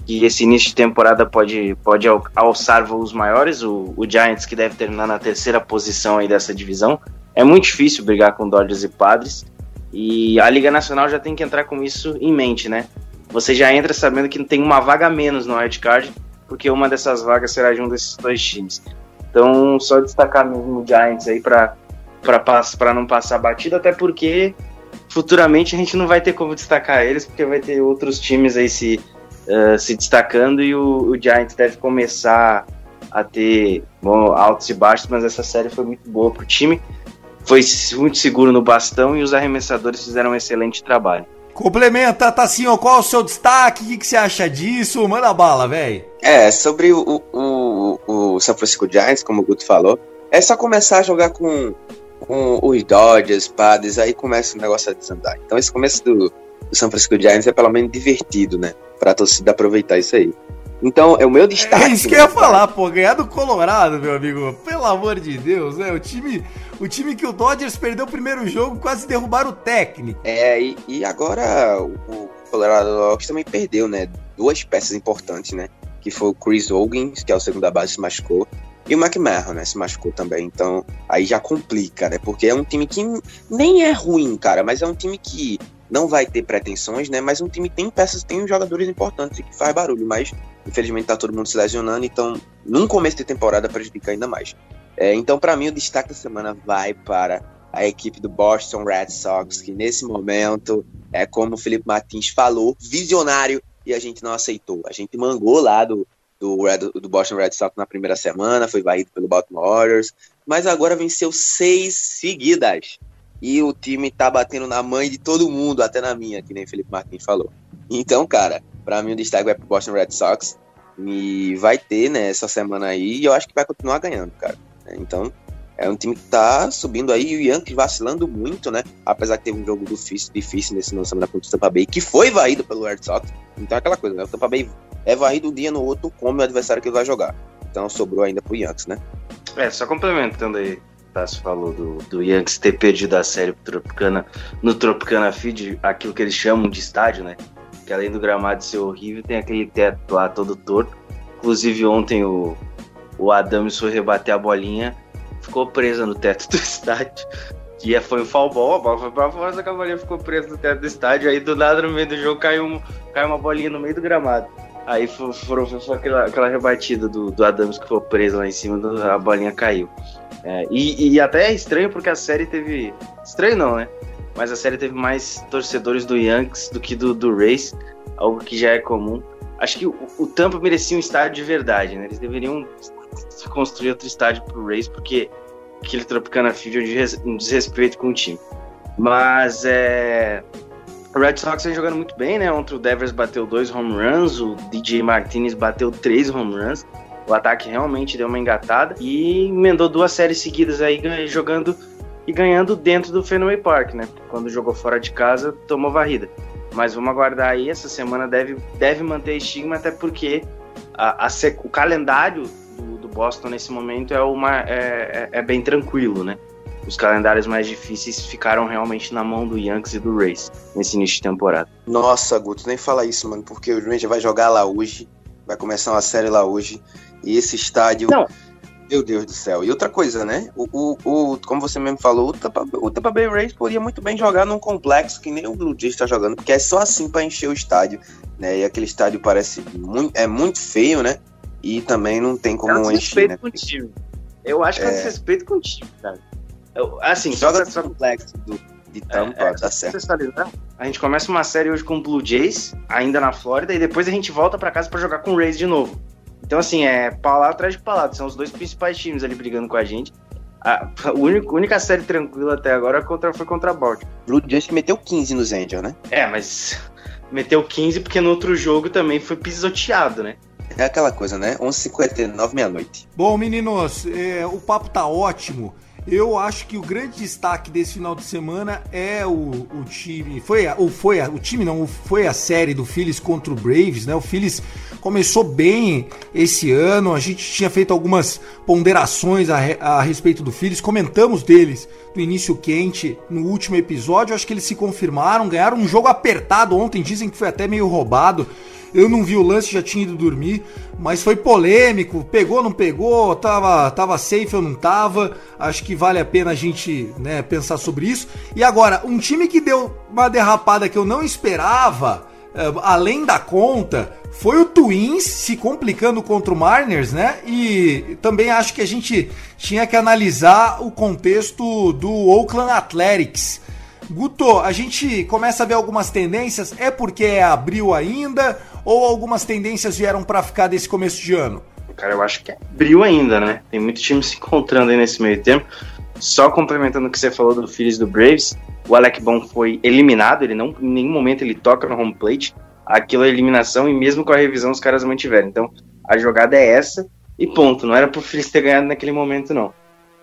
que esse início de temporada pode, pode alçar voos maiores. O, o Giants, que deve terminar na terceira posição aí dessa divisão. É muito difícil brigar com Dodgers e Padres. E a Liga Nacional já tem que entrar com isso em mente, né? Você já entra sabendo que tem uma vaga menos no Red card porque uma dessas vagas será de um desses dois times. Então, só destacar mesmo o Giants aí para para não passar batida, até porque futuramente a gente não vai ter como destacar eles, porque vai ter outros times aí se, uh, se destacando e o, o Giants deve começar a ter bom, altos e baixos, mas essa série foi muito boa pro time. Foi muito seguro no bastão e os arremessadores fizeram um excelente trabalho. Complementa, Tassinho, qual é o seu destaque? O que, que você acha disso? Manda bala, velho. É, sobre o, o, o San Francisco Giants, como o Guto falou, é só começar a jogar com, com os Dodgers, Padres, aí começa o negócio a desandar. Então esse começo do, do San Francisco Giants é pelo menos divertido, né? Pra torcida aproveitar isso aí. Então, é o meu destaque. É isso que eu ia falar, pô, ganhar do Colorado, meu amigo. Pelo amor de Deus, né? O time, o time que o Dodgers perdeu o primeiro jogo, quase derrubaram o técnico. É, e, e agora o, Colorado Rocks também perdeu, né? Duas peças importantes, né? Que foi o Chris Hogan, que é o segundo da base, se machucou. E o McMahon, né, se machucou também. Então, aí já complica, né? Porque é um time que nem é ruim, cara, mas é um time que não vai ter pretensões, né? Mas um time tem peças, tem jogadores importantes que faz barulho, mas infelizmente tá todo mundo se lesionando, então num começo de temporada prejudica ainda mais. É, então, para mim, o destaque da semana vai para a equipe do Boston Red Sox, que nesse momento é como o Felipe Martins falou, visionário, e a gente não aceitou. A gente mangou lá do, do, Red, do Boston Red Sox na primeira semana, foi varrido pelo Baltimore Orioles, mas agora venceu seis seguidas e o time tá batendo na mãe de todo mundo, até na minha, que nem Felipe Martins falou. Então, cara, para mim o destaque vai pro Boston Red Sox e vai ter, né, essa semana aí, e eu acho que vai continuar ganhando, cara. Então, é um time que tá subindo aí, o Yankees vacilando muito, né, apesar que teve um jogo difícil, difícil nesse no semana contra o Tampa Bay, que foi varrido pelo Red Sox. Então é aquela coisa, né, o Tampa Bay é varrido um dia no outro, como o adversário que ele vai jogar. Então sobrou ainda pro Yankees, né. É, só complementando aí Tassi falou do, do Yankees ter perdido a série Tropicana, no Tropicana Feed, aquilo que eles chamam de estádio, né? Que além do gramado ser horrível, tem aquele teto lá todo torto. Inclusive ontem o, o Adams foi rebater a bolinha, ficou presa no teto do estádio. Que foi um foul ball, a bola foi pra fora, só que a bolinha ficou presa no teto do estádio. Aí do nada no meio do jogo caiu, um, caiu uma bolinha no meio do gramado. Aí foi, foi, foi aquela, aquela rebatida do, do Adams que foi preso lá em cima, a bolinha caiu. É, e, e, até é estranho porque a série teve. Estranho não, né? Mas a série teve mais torcedores do Yankees do que do, do Rays, algo que já é comum. Acho que o, o Tampa merecia um estádio de verdade, né? Eles deveriam construir outro estádio pro Rays, porque aquele Tropicana Field é um desrespeito com o time. Mas é. O Red Sox vem jogando muito bem, né? Ontem o Devers bateu dois home runs, o DJ Martinez bateu três home runs. O ataque realmente deu uma engatada e emendou duas séries seguidas aí jogando e ganhando dentro do Fenway Park, né? Quando jogou fora de casa, tomou varrida. Mas vamos aguardar aí, essa semana deve, deve manter estigma, até porque a, a o calendário Boston nesse momento é, uma, é, é, é, bem tranquilo, né? Os calendários mais difíceis ficaram realmente na mão do Yankees e do Rays nesse início de temporada. Nossa, Guto, nem fala isso, mano, porque o Ranger vai jogar lá hoje, vai começar uma série lá hoje. E esse estádio. Não. Meu Deus do céu. E outra coisa, né? O, o, o, como você mesmo falou, o Tampa, o Tampa Bay Rays poderia muito bem jogar num complexo que nem o Blue Jays está jogando, porque é só assim para encher o estádio, né? E aquele estádio parece muito, é muito feio, né? E também não tem como é um encher. Né? Com o time. Eu acho que é, é desrespeito com o time, cara. Eu, assim, joga no complexo do, de Tampa, é, é, tá certo. A gente começa uma série hoje com o Blue Jays, ainda na Flórida, e depois a gente volta para casa para jogar com o Rays de novo. Então, assim, é palavra atrás de palavra. São os dois principais times ali brigando com a gente. A, a única, única série tranquila até agora contra, foi contra a Baltimore. Blue Jays meteu 15 nos Angels, né? É, mas meteu 15 porque no outro jogo também foi pisoteado, né? É aquela coisa, né? 11h59, meia-noite. Bom, meninos, é, o papo tá ótimo. Eu acho que o grande destaque desse final de semana é o, o time. Foi, a, ou foi a, o time, não, foi a série do Phillies contra o Braves, né? O Phillies começou bem esse ano. A gente tinha feito algumas ponderações a, a respeito do Phillies, comentamos deles do início quente no último episódio. Acho que eles se confirmaram, ganharam um jogo apertado ontem, dizem que foi até meio roubado. Eu não vi o lance, já tinha ido dormir, mas foi polêmico, pegou, não pegou, tava, tava safe ou não tava. Acho que vale a pena a gente né, pensar sobre isso. E agora, um time que deu uma derrapada que eu não esperava, eh, além da conta, foi o Twins se complicando contra o Mariners, né? E também acho que a gente tinha que analisar o contexto do Oakland Athletics Guto, a gente começa a ver algumas tendências, é porque é abril ainda ou algumas tendências vieram para ficar desse começo de ano? Cara, eu acho que é ainda, né? Tem muito time se encontrando aí nesse meio tempo. Só complementando o que você falou do Phillies do Braves, o Alec Bon foi eliminado, ele não em nenhum momento ele toca no home plate. Aquilo é eliminação e mesmo com a revisão os caras mantiveram. Então, a jogada é essa e ponto. Não era pro Phillies ter ganhado naquele momento, não.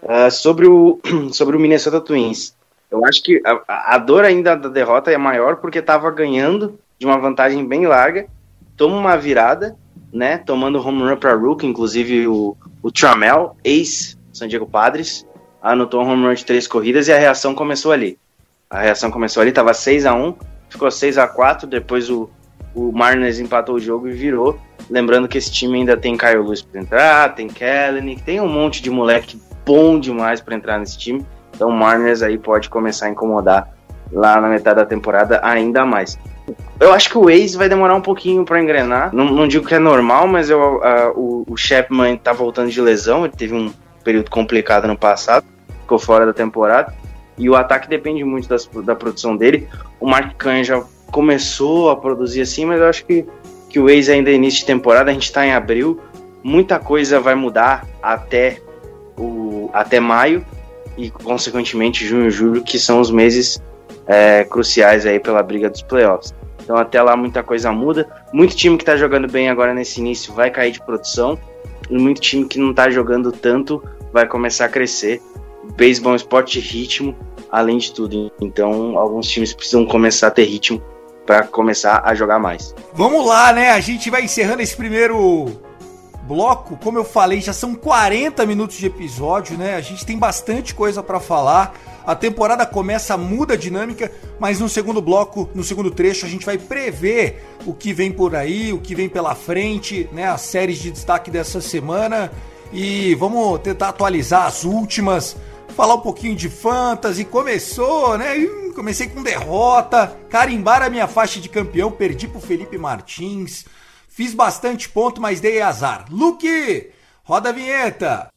Uh, sobre, o, sobre o Minnesota Twins, eu acho que a, a dor ainda da derrota é maior porque estava ganhando de uma vantagem bem larga, toma uma virada, né? Tomando home run para Rook, inclusive o, o Tramel, ex San Diego Padres, anotou um home run de três corridas e a reação começou ali. A reação começou ali, tava 6 a 1 ficou 6 a 4 depois o, o empatou o jogo e virou. Lembrando que esse time ainda tem Caio Luz para entrar, tem Kelleny, tem um monte de moleque bom demais para entrar nesse time. Então o Mariners aí pode começar a incomodar lá na metade da temporada ainda mais. Eu acho que o Ace vai demorar um pouquinho para engrenar. Não, não, digo que é normal, mas eu, uh, o, o Chapman tá voltando de lesão. Ele teve um período complicado no passado, ficou fora da temporada. E o ataque depende muito das, da produção dele. O Mark Canha já começou a produzir assim, mas eu acho que que o Waze ainda é início de temporada, a gente está em abril, muita coisa vai mudar até, o, até maio e, consequentemente, junho e julho, que são os meses é, cruciais aí pela briga dos playoffs. Então, até lá, muita coisa muda. Muito time que está jogando bem agora nesse início vai cair de produção, e muito time que não está jogando tanto vai começar a crescer. Beisebol é um esporte ritmo, além de tudo. Então, alguns times precisam começar a ter ritmo para começar a jogar mais. Vamos lá, né? A gente vai encerrando esse primeiro bloco. Como eu falei, já são 40 minutos de episódio, né? A gente tem bastante coisa para falar. A temporada começa, muda a dinâmica, mas no segundo bloco, no segundo trecho, a gente vai prever o que vem por aí, o que vem pela frente, né? As séries de destaque dessa semana. E vamos tentar atualizar as últimas falar um pouquinho de fantasy. Começou, né? Comecei com derrota, carimbar a minha faixa de campeão, perdi pro Felipe Martins. Fiz bastante ponto, mas dei azar. Luke, roda a vinheta.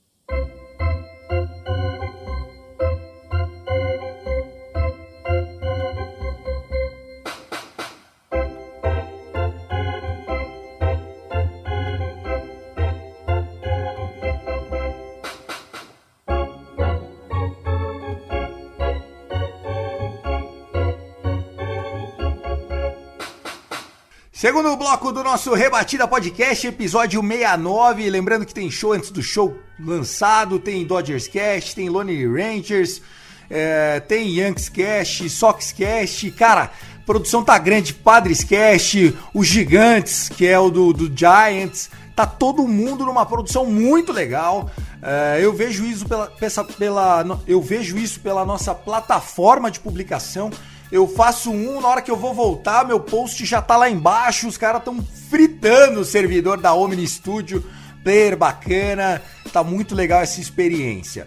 Segundo bloco do nosso Rebatida Podcast, episódio 69. Lembrando que tem show antes do show lançado, tem Dodgers Cast, tem Lonely Rangers, é, tem Yankees Cast, Sox Cast. Cara, produção tá grande, Padres Cast, os Gigantes, que é o do, do Giants. Tá todo mundo numa produção muito legal. É, eu vejo isso pela, pela, eu vejo isso pela nossa plataforma de publicação eu faço um, na hora que eu vou voltar, meu post já tá lá embaixo, os caras estão fritando o servidor da Omni Studio. Player bacana, tá muito legal essa experiência.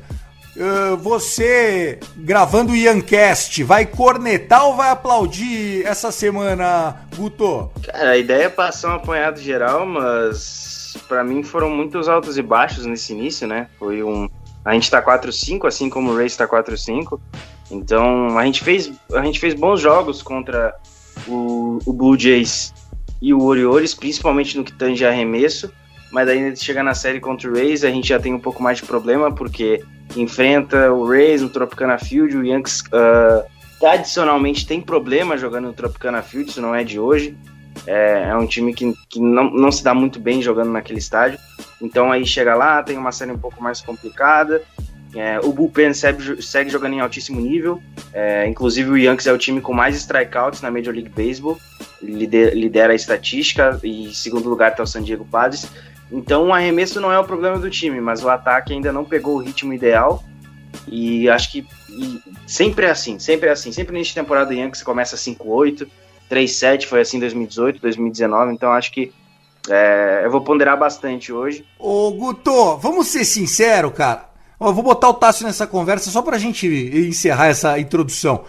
Uh, você gravando o Iancast, vai cornetar ou vai aplaudir essa semana, Guto? Cara, a ideia é passar um apanhado geral, mas para mim foram muitos altos e baixos nesse início, né? Foi um. A gente tá 4-5, assim como o Race tá 4-5. Então a gente fez, a gente fez bons jogos contra o, o Blue Jays e o Orioles, principalmente no que tange arremesso. Mas daí chegar na série contra o Rays, a gente já tem um pouco mais de problema, porque enfrenta o Rays no Tropicana Field, o Yankees uh, tradicionalmente tem problema jogando no Tropicana Field, isso não é de hoje. É, é um time que, que não, não se dá muito bem jogando naquele estádio. Então aí chega lá, tem uma série um pouco mais complicada. É, o Bullpen segue, segue, jogando em altíssimo nível. É, inclusive, o Yankees é o time com mais strikeouts na Major League Baseball. Lidera, a estatística e em segundo lugar está o San Diego Padres. Então, o arremesso não é o problema do time, mas o ataque ainda não pegou o ritmo ideal. E acho que e sempre é assim, sempre é assim. Sempre de temporada do Yankees começa 5-8, 3-7, foi assim em 2018, 2019. Então, acho que é, eu vou ponderar bastante hoje. Ô, Guto, vamos ser sinceros, cara eu vou botar o Tássio nessa conversa só pra gente encerrar essa introdução.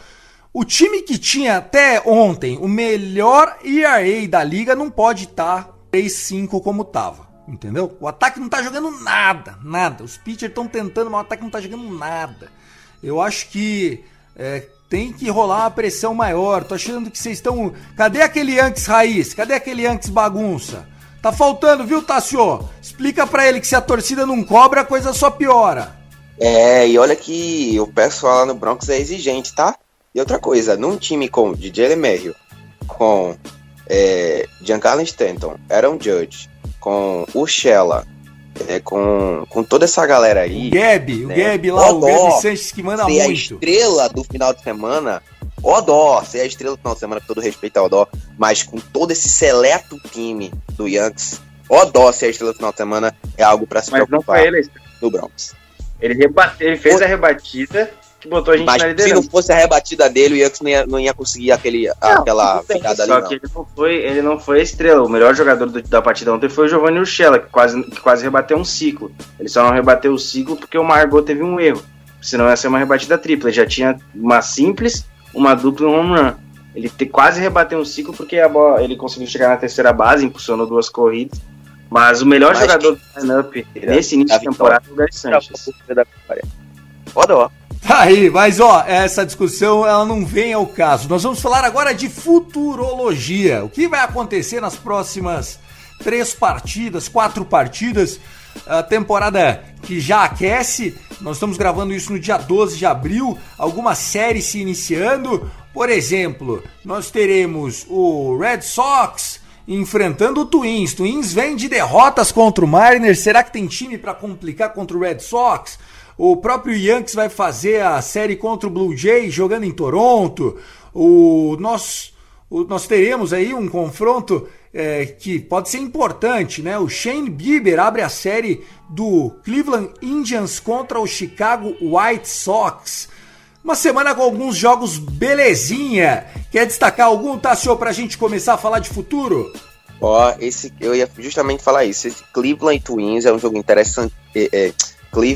O time que tinha até ontem o melhor ERA da liga não pode estar tá 3-5 como tava. Entendeu? O ataque não tá jogando nada, nada. Os pitchers estão tentando, mas o ataque não tá jogando nada. Eu acho que é, tem que rolar uma pressão maior. Tô achando que vocês estão. Cadê aquele Yankees raiz? Cadê aquele Yankees bagunça? Tá faltando, viu, Tassio? Explica para ele que se a torcida não cobra, a coisa só piora. É, e olha que o pessoal lá no Broncos é exigente, tá? E outra coisa, num time com DJ LeMahieu, com é, Giancarlo Stanton, Aaron Judge, com o Shella, é, com, com toda essa galera aí. O Gabi, né? o Gabi lá, o, o Gabi Sanches que manda muito. a estrela do final de semana, Odó, ser a estrela do final de semana, com todo respeito ao Odó, mas com todo esse seleto time do Yankees, Odó ser a estrela do final de semana é algo para se mas preocupar. Não foi ele. Do Bronx. Ele, rebate, ele fez a rebatida que botou a gente Mas na liderança. se não fosse a rebatida dele, o Yankees não ia, não ia conseguir aquele, não, aquela virada ali, Só que ele não, foi, ele não foi a estrela. O melhor jogador do, da partida ontem foi o Giovanni Urshela, que quase, que quase rebateu um ciclo. Ele só não rebateu o ciclo porque o Margot teve um erro. Senão ia ser uma rebatida tripla. Ele já tinha uma simples, uma dupla e um home run. Ele te, quase rebateu um ciclo porque a bola, ele conseguiu chegar na terceira base, impulsionou duas corridas. Mas o melhor Mas jogador que... do line-up nesse início de temporada é o Gary Sanchez. Foda, ó. Tá aí, mas ó, essa discussão ela não vem ao caso. Nós vamos falar agora de futurologia. O que vai acontecer nas próximas três partidas, quatro partidas? A temporada que já aquece. Nós estamos gravando isso no dia 12 de abril. Algumas séries se iniciando. Por exemplo, nós teremos o Red Sox enfrentando o Twins. Twins vem de derrotas contra o Mariners. Será que tem time para complicar contra o Red Sox? O próprio Yankees vai fazer a série contra o Blue Jays jogando em Toronto. O nós, o, nós teremos aí um confronto é, que pode ser importante, né? O Shane Bieber abre a série do Cleveland Indians contra o Chicago White Sox. Uma semana com alguns jogos belezinha. Quer destacar algum, Tassio, pra gente começar a falar de futuro? Ó, esse eu ia justamente falar isso. Esse Cleveland Twins é um jogo interessante. É, é,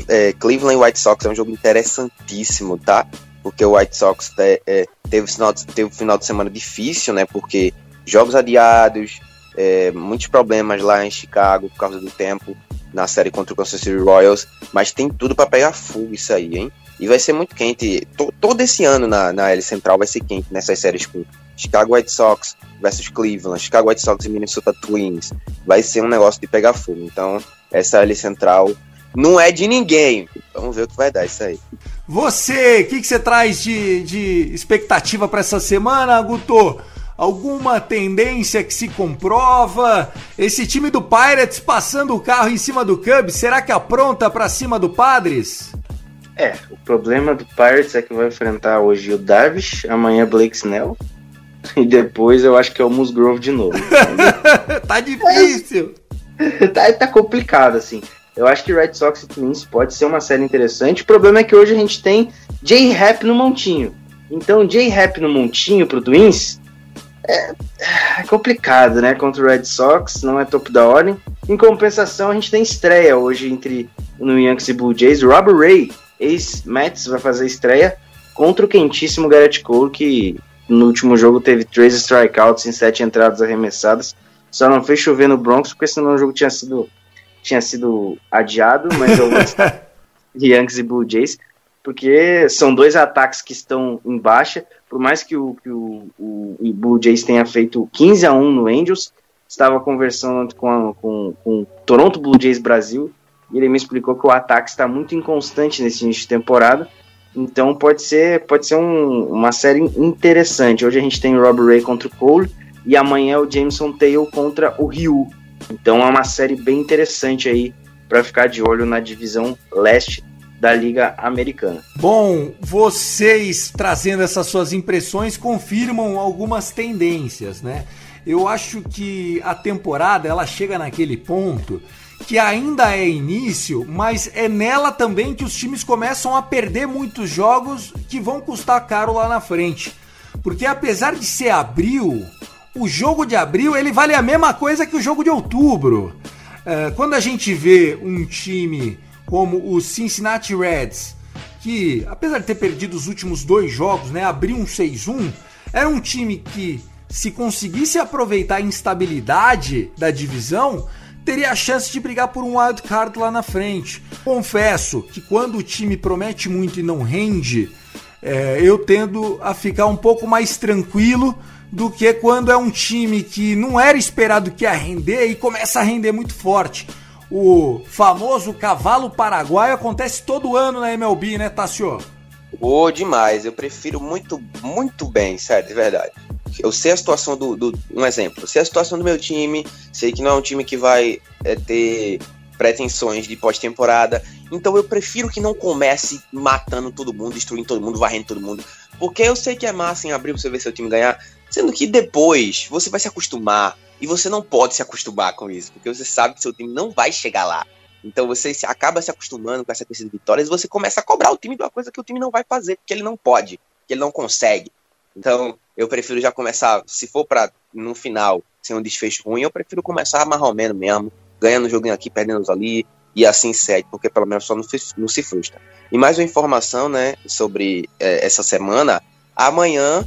é, Cleveland White Sox é um jogo interessantíssimo, tá? Porque o White Sox é, é, teve, final teve um final de semana difícil, né? Porque jogos adiados, é, muitos problemas lá em Chicago por causa do tempo na série contra o Kansas City Royals, mas tem tudo para pegar fogo isso aí, hein? E vai ser muito quente. Todo esse ano na, na L Central vai ser quente nessas séries com Chicago White Sox versus Cleveland, Chicago White Sox e Minnesota Twins. Vai ser um negócio de pegar fogo. Então, essa L Central não é de ninguém. Vamos ver o que vai dar isso aí. Você, o que, que você traz de, de expectativa para essa semana, Guto? Alguma tendência que se comprova? Esse time do Pirates passando o carro em cima do Cubs, será que apronta para cima do Padres? É, o problema do Pirates é que vai enfrentar hoje o Darvish, amanhã Blake Snell, e depois eu acho que é o Musgrove de novo. tá difícil! tá, tá complicado, assim. Eu acho que Red Sox e Twins pode ser uma série interessante. O problema é que hoje a gente tem J-Rap no montinho. Então, J-Rap no montinho pro Twins é, é, complicado, né? Contra o Red Sox, não é top da ordem. Em compensação, a gente tem estreia hoje entre no Yankees e Blue Jays. Robert Ray, ex-Mets, vai fazer estreia contra o quentíssimo Garrett Cole, que no último jogo teve três strikeouts em sete entradas arremessadas. Só não fez chover no Bronx, porque senão o jogo tinha sido tinha sido adiado, mas eu vou Yankees e Blue Jays, porque são dois ataques que estão em baixa, por mais que o, que o, o, o Blue Jays tenha feito 15 a 1 no Angels, estava conversando com, a, com, com o Toronto Blue Jays Brasil, e ele me explicou que o ataque está muito inconstante nesse início de temporada, então pode ser, pode ser um, uma série interessante. Hoje a gente tem o Rob Ray contra o Cole, e amanhã o Jameson Taylor contra o Ryu. Então é uma série bem interessante aí para ficar de olho na divisão leste da Liga Americana. Bom, vocês trazendo essas suas impressões confirmam algumas tendências, né? Eu acho que a temporada ela chega naquele ponto que ainda é início, mas é nela também que os times começam a perder muitos jogos que vão custar caro lá na frente. Porque apesar de ser abril, o jogo de abril ele vale a mesma coisa que o jogo de outubro. É, quando a gente vê um time como o Cincinnati Reds, que apesar de ter perdido os últimos dois jogos, né, abriu um 6-1, era um time que se conseguisse aproveitar a instabilidade da divisão, teria a chance de brigar por um wild card lá na frente. Confesso que quando o time promete muito e não rende, é, eu tendo a ficar um pouco mais tranquilo do que quando é um time que não era esperado que ia render e começa a render muito forte. O famoso cavalo paraguaio acontece todo ano na MLB, né, Tassio? Oh, demais. Eu prefiro muito, muito bem, sério, de verdade. Eu sei a situação do, do. Um exemplo. Sei a situação do meu time. Sei que não é um time que vai é, ter pretensões de pós-temporada. Então eu prefiro que não comece matando todo mundo, destruindo todo mundo, varrendo todo mundo. Porque eu sei que é massa em abril você ver seu time ganhar. Sendo que depois você vai se acostumar. E você não pode se acostumar com isso. Porque você sabe que seu time não vai chegar lá. Então você acaba se acostumando com essa sequência de vitórias e você começa a cobrar o time de uma coisa que o time não vai fazer, porque ele não pode, que ele não consegue. Então eu prefiro já começar, se for para no final ser um desfecho ruim, eu prefiro começar mais ou menos mesmo, ganhando um joguinho aqui, perdendo ali, e assim segue, porque pelo menos só não, não se frustra. E mais uma informação, né, sobre é, essa semana, amanhã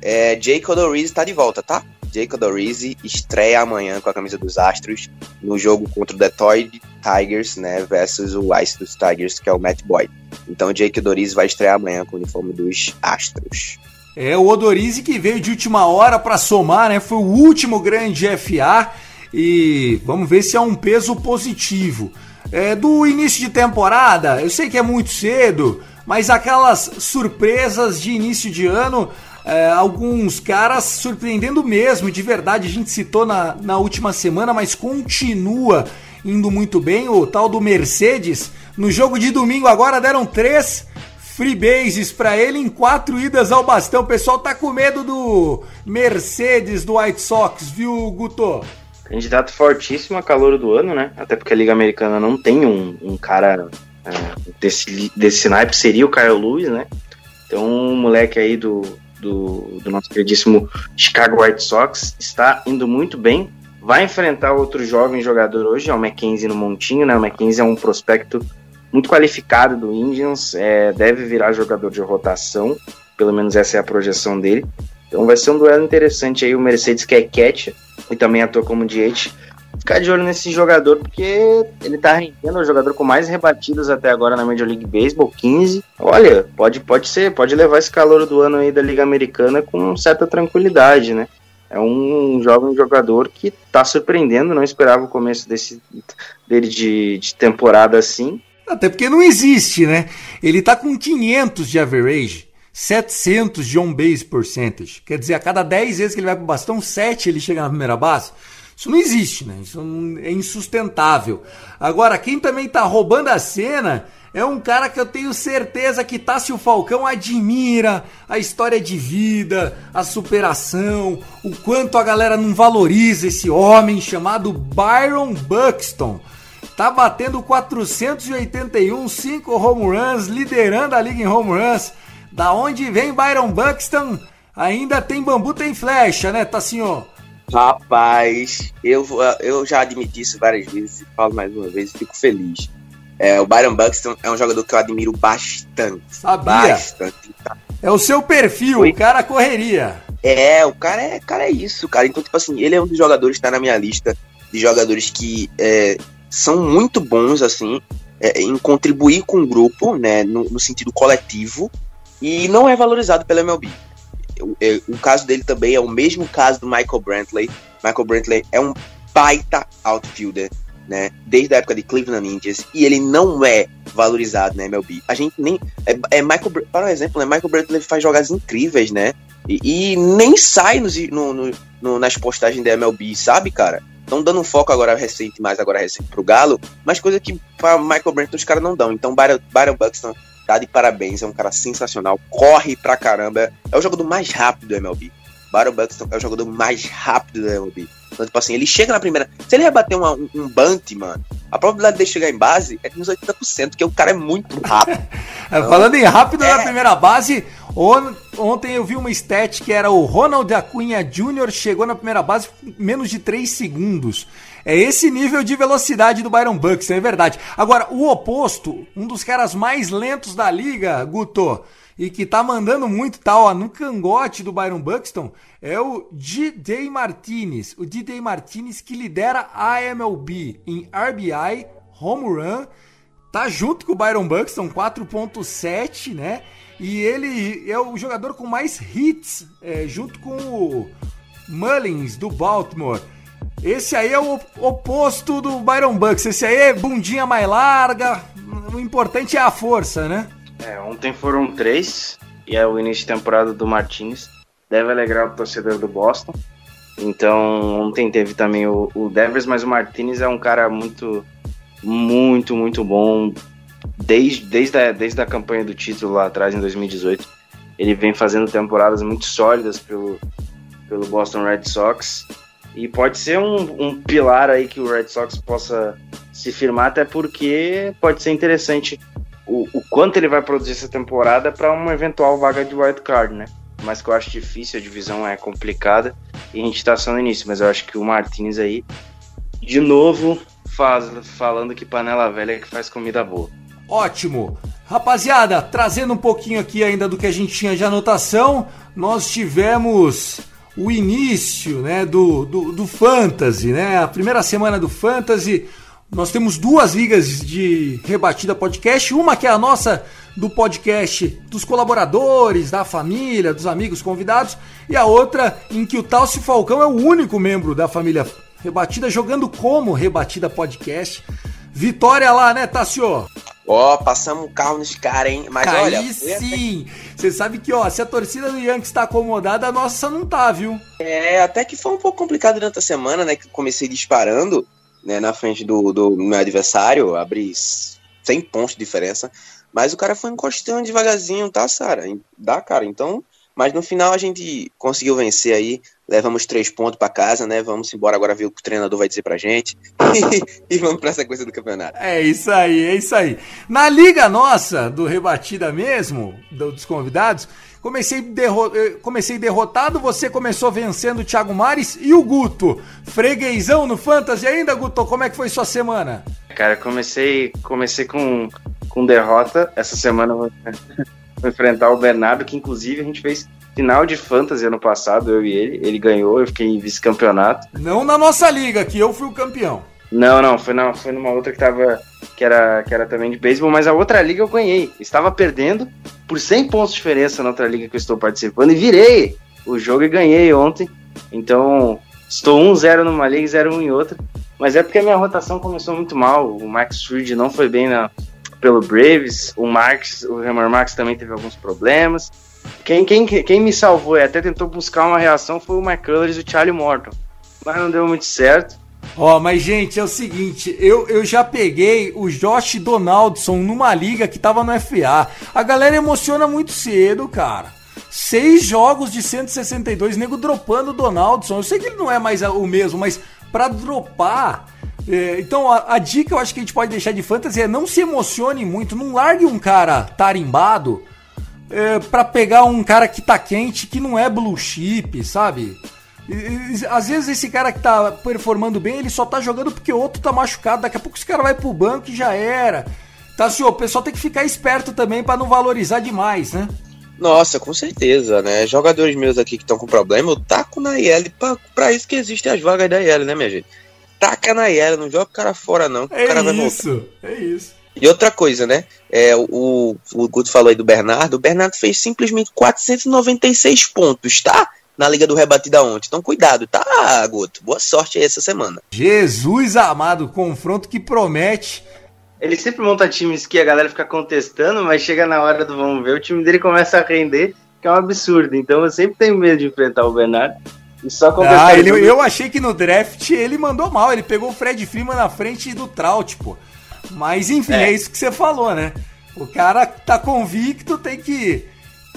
é, Jake está de volta, tá? Jacob Orizzi estreia amanhã com a camisa dos Astros no jogo contra o Detroit Tigers, né, versus o Ice dos Tigers, que é o Matt Boyd. Então o Jake Odorizzi vai estrear amanhã com o uniforme dos Astros. É, o Odorizzi que veio de última hora para somar, né? Foi o último grande FA e vamos ver se é um peso positivo. É, do início de temporada, eu sei que é muito cedo, mas aquelas surpresas de início de ano é, alguns caras surpreendendo mesmo, de verdade. A gente citou na, na última semana, mas continua indo muito bem. O tal do Mercedes, no jogo de domingo agora deram três freebases para ele em quatro idas ao bastão. O pessoal tá com medo do Mercedes do White Sox, viu, Guto? Candidato fortíssimo a calor do ano, né? Até porque a Liga Americana não tem um, um cara é, desse, desse naipe, seria o Kyle Lewis, né? Então, um moleque aí do, do, do nosso queridíssimo Chicago White Sox, está indo muito bem. Vai enfrentar outro jovem jogador hoje, é o Mackenzie no Montinho, né? O Mackenzie é um prospecto muito qualificado do Indians, é, deve virar jogador de rotação, pelo menos essa é a projeção dele. Então vai ser um duelo interessante aí, o Mercedes que é catch e também atua como DH ficar de olho nesse jogador, porque ele tá rendendo o jogador com mais rebatidas até agora na Major League Baseball, 15. Olha, pode, pode ser, pode levar esse calor do ano aí da Liga Americana com certa tranquilidade, né? É um jovem jogador que tá surpreendendo, não esperava o começo desse, dele de, de temporada assim. Até porque não existe, né? Ele tá com 500 de average. 700 de on-base percentage. Quer dizer, a cada 10 vezes que ele vai pro bastão, 7 ele chega na primeira base. Isso não existe, né? Isso é insustentável. Agora, quem também tá roubando a cena é um cara que eu tenho certeza que Tássio Falcão admira a história de vida, a superação, o quanto a galera não valoriza esse homem chamado Byron Buxton. Tá batendo 481, 5 home runs, liderando a liga em home runs. Da onde vem Byron Buxton? Ainda tem bambu, tem flecha, né, Tassinho? Rapaz, eu, eu já admiti isso várias vezes e falo mais uma vez, fico feliz. É, o Byron Buxton é um jogador que eu admiro bastante. Sabia? Bastante. É o seu perfil, Oi? o cara correria. É, o cara é, cara é isso, cara. Então, tipo assim, ele é um dos jogadores que tá na minha lista de jogadores que é, são muito bons, assim, é, em contribuir com o grupo, né, no, no sentido coletivo, e não é valorizado pela MLB o, caso dele também é o mesmo caso do Michael Brantley. Michael Brantley é um baita outfielder, né? Desde a época de Cleveland Indians. E ele não é valorizado na MLB. A gente nem. É, é Michael, para um exemplo, né? Michael Brantley faz jogadas incríveis, né? E, e nem sai nos, no, no, no, nas postagens da MLB, sabe, cara? Estão dando um foco agora recente, mais agora recente pro Galo, mas coisa que para Michael Brantley os caras não dão. Então, Byron, Byron Buxton tá de parabéns, é um cara sensacional, corre pra caramba, é o jogador mais rápido do MLB. Baron Buxton é o jogador mais rápido do MLB. Então, tipo assim, ele chega na primeira. Se ele rebater uma, um, um bunt, mano, a probabilidade de chegar em base é de uns 80%, porque o cara é muito rápido. então, Falando em rápido é... na primeira base, on, ontem eu vi uma stat que era o Ronald Acunha Jr. chegou na primeira base menos de 3 segundos. É esse nível de velocidade do Byron Buxton, é verdade. Agora, o oposto, um dos caras mais lentos da liga, Guto, e que tá mandando muito tal ó, no cangote do Byron Buxton, é o D.J. Martinez. O D.J. Martinez que lidera a MLB em RBI, home run, tá junto com o Byron Buxton, 4.7, né? e ele é o jogador com mais hits, é, junto com o Mullins do Baltimore. Esse aí é o oposto do Byron Bucks. Esse aí é bundinha mais larga. O importante é a força, né? É, ontem foram três. E é o início de temporada do Martins. Deve alegrar o torcedor do Boston. Então, ontem teve também o, o Devers, mas o Martinez é um cara muito, muito, muito bom. Desde, desde, a, desde a campanha do título lá atrás, em 2018. Ele vem fazendo temporadas muito sólidas pelo, pelo Boston Red Sox. E pode ser um, um pilar aí que o Red Sox possa se firmar, até porque pode ser interessante o, o quanto ele vai produzir essa temporada para uma eventual vaga de wild card, né? Mas que eu acho difícil, a divisão é complicada e a gente está só no início, mas eu acho que o Martinez aí, de novo, faz, falando que panela velha é que faz comida boa. Ótimo! Rapaziada, trazendo um pouquinho aqui ainda do que a gente tinha de anotação, nós tivemos o início né, do, do, do Fantasy, né? A primeira semana do Fantasy. Nós temos duas ligas de rebatida podcast, uma que é a nossa do podcast dos colaboradores, da família, dos amigos convidados, e a outra em que o Talcio Falcão é o único membro da família rebatida jogando como rebatida podcast. Vitória lá, né, Tassio? Ó, passamos um carro nos caras, hein? Mas Aí olha. sim! Você sabe que, ó, se a torcida do Yankees está acomodada, a nossa não tá, viu? É, até que foi um pouco complicado durante a semana, né? Que comecei disparando, né, na frente do, do meu adversário, abri 100 pontos de diferença. Mas o cara foi encostando devagarzinho, tá, Sara? Dá, cara. Então, mas no final a gente conseguiu vencer aí, levamos três pontos para casa, né? Vamos embora agora ver o que o treinador vai dizer pra gente. e vamos pra sequência do campeonato. É isso aí, é isso aí. Na liga nossa, do Rebatida mesmo, dos convidados, comecei, derro eh, comecei derrotado, você começou vencendo o Thiago Mares e o Guto. Freguesão no Fantasy ainda, Guto? Como é que foi sua semana? Cara, comecei, comecei com, com derrota. Essa semana enfrentar o Bernardo, que inclusive a gente fez final de fantasy ano passado, eu e ele. Ele ganhou, eu fiquei em vice-campeonato. Não na nossa liga, que eu fui o campeão. Não, não, foi, não, foi numa outra que tava. Que era, que era também de beisebol, mas a outra liga eu ganhei. Estava perdendo por 100 pontos de diferença na outra liga que eu estou participando e virei o jogo e ganhei ontem. Então, estou 1-0 numa liga e 0-1 em outra. Mas é porque a minha rotação começou muito mal. O Max Fried não foi bem na, pelo Braves. O Marx, o Hammer Max também teve alguns problemas. Quem, quem, quem me salvou e até tentou buscar uma reação foi o McCullers e o Charlie Morton. Mas não deu muito certo. Ó, oh, mas gente, é o seguinte, eu, eu já peguei o Josh Donaldson numa liga que tava no FA. A galera emociona muito cedo, cara. Seis jogos de 162, nego dropando o Donaldson. Eu sei que ele não é mais o mesmo, mas para dropar é, então a, a, dica eu acho que a gente pode deixar de fantasy é não se emocione muito, não largue um cara tarimbado é, para pegar um cara que tá quente, que não é blue chip, sabe? Às vezes esse cara que tá performando bem, ele só tá jogando porque outro tá machucado, daqui a pouco esse cara vai pro banco e já era. Tá, senhor, o pessoal tem que ficar esperto também para não valorizar demais, né? Nossa, com certeza, né? Jogadores meus aqui que estão com problema, eu taco na IL pra, pra isso que existem as vagas da IL, né, minha gente? Taca na Yara, não joga o cara fora, não. É o cara vai isso, voltar. é isso. E outra coisa, né? É, o, o Guto falou aí do Bernardo. O Bernardo fez simplesmente 496 pontos, tá? Na Liga do Rebatida ontem. Então cuidado, tá, Guto? Boa sorte aí essa semana. Jesus amado, confronto que promete. Ele sempre monta times que a galera fica contestando, mas chega na hora do vamos ver, o time dele começa a render, que é um absurdo. Então eu sempre tenho medo de enfrentar o Bernardo. E só ah, ele, eu achei que no draft ele mandou mal. Ele pegou o Fred Freeman na frente do Trout, pô. Mas enfim, é. é isso que você falou, né? O cara tá convicto, tem que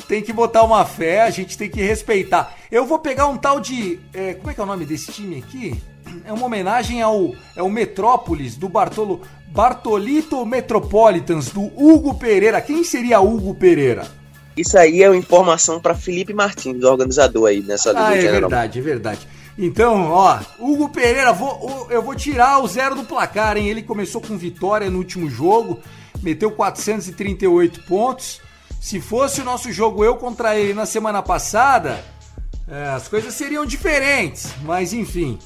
tem que botar uma fé, a gente tem que respeitar. Eu vou pegar um tal de. É, como é que é o nome desse time aqui? É uma homenagem ao é o Metrópolis do Bartolo, Bartolito Metropolitans, do Hugo Pereira. Quem seria Hugo Pereira? Isso aí é uma informação para Felipe Martins, o organizador aí nessa Ah, é verdade, é verdade. Então, ó, Hugo Pereira, vou, eu vou tirar o zero do placar, hein? Ele começou com vitória no último jogo, meteu 438 pontos. Se fosse o nosso jogo eu contra ele na semana passada, é, as coisas seriam diferentes. Mas enfim,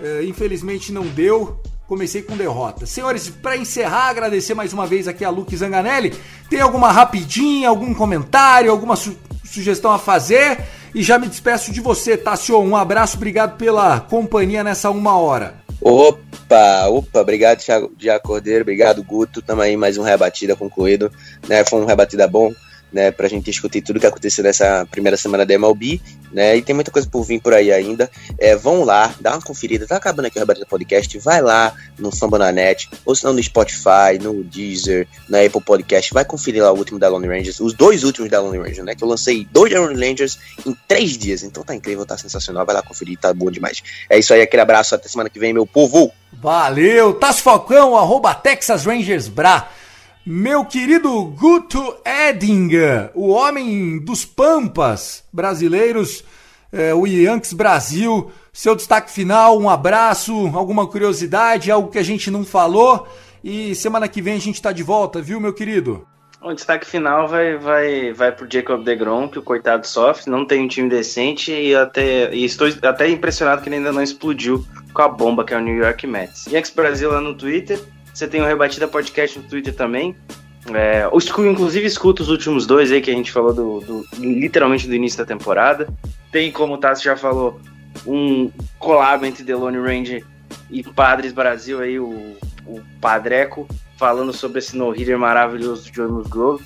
é, infelizmente não deu. Comecei com derrota. Senhores, para encerrar, agradecer mais uma vez aqui a Luke Zanganelli. Tem alguma rapidinha, algum comentário, alguma su sugestão a fazer? E já me despeço de você, Tassio. Um abraço, obrigado pela companhia nessa uma hora. Opa, opa, obrigado, Thiago, Cordeiro, obrigado, Guto. Tamo aí, mais um rebatida concluído. Né? Foi um rebatida bom né, pra gente discutir tudo que aconteceu nessa primeira semana da MLB, né, e tem muita coisa por vir por aí ainda. É, vão lá, dá uma conferida, tá acabando aqui o Rebatida Podcast, vai lá no Fambonanet, ou se não no Spotify, no Deezer, na Apple Podcast, vai conferir lá o último da Lone Rangers, os dois últimos da Lone Rangers, né, que eu lancei dois da Lone Rangers em três dias, então tá incrível, tá sensacional, vai lá conferir, tá bom demais. É isso aí, aquele abraço, até semana que vem, meu povo! Valeu, Tasso Falcão, arroba Texas Rangers Bra. Meu querido Guto Edinger, o homem dos Pampas brasileiros, é, o Yankees Brasil. Seu destaque final, um abraço, alguma curiosidade, algo que a gente não falou. E semana que vem a gente tá de volta, viu, meu querido? O destaque final vai, vai, vai pro Jacob DeGrom, que o coitado sofre, não tem um time decente e até e estou até impressionado que ele ainda não explodiu com a bomba que é o New York Mets. Yankees Brasil lá no Twitter, você tem o Rebatida Podcast no Twitter também. É, inclusive escuta os últimos dois aí que a gente falou do, do literalmente do início da temporada. Tem, como o Tassi já falou, um collab entre Delone Range e Padres Brasil aí, o, o Padreco, falando sobre esse no-hitter maravilhoso de Amos Grove.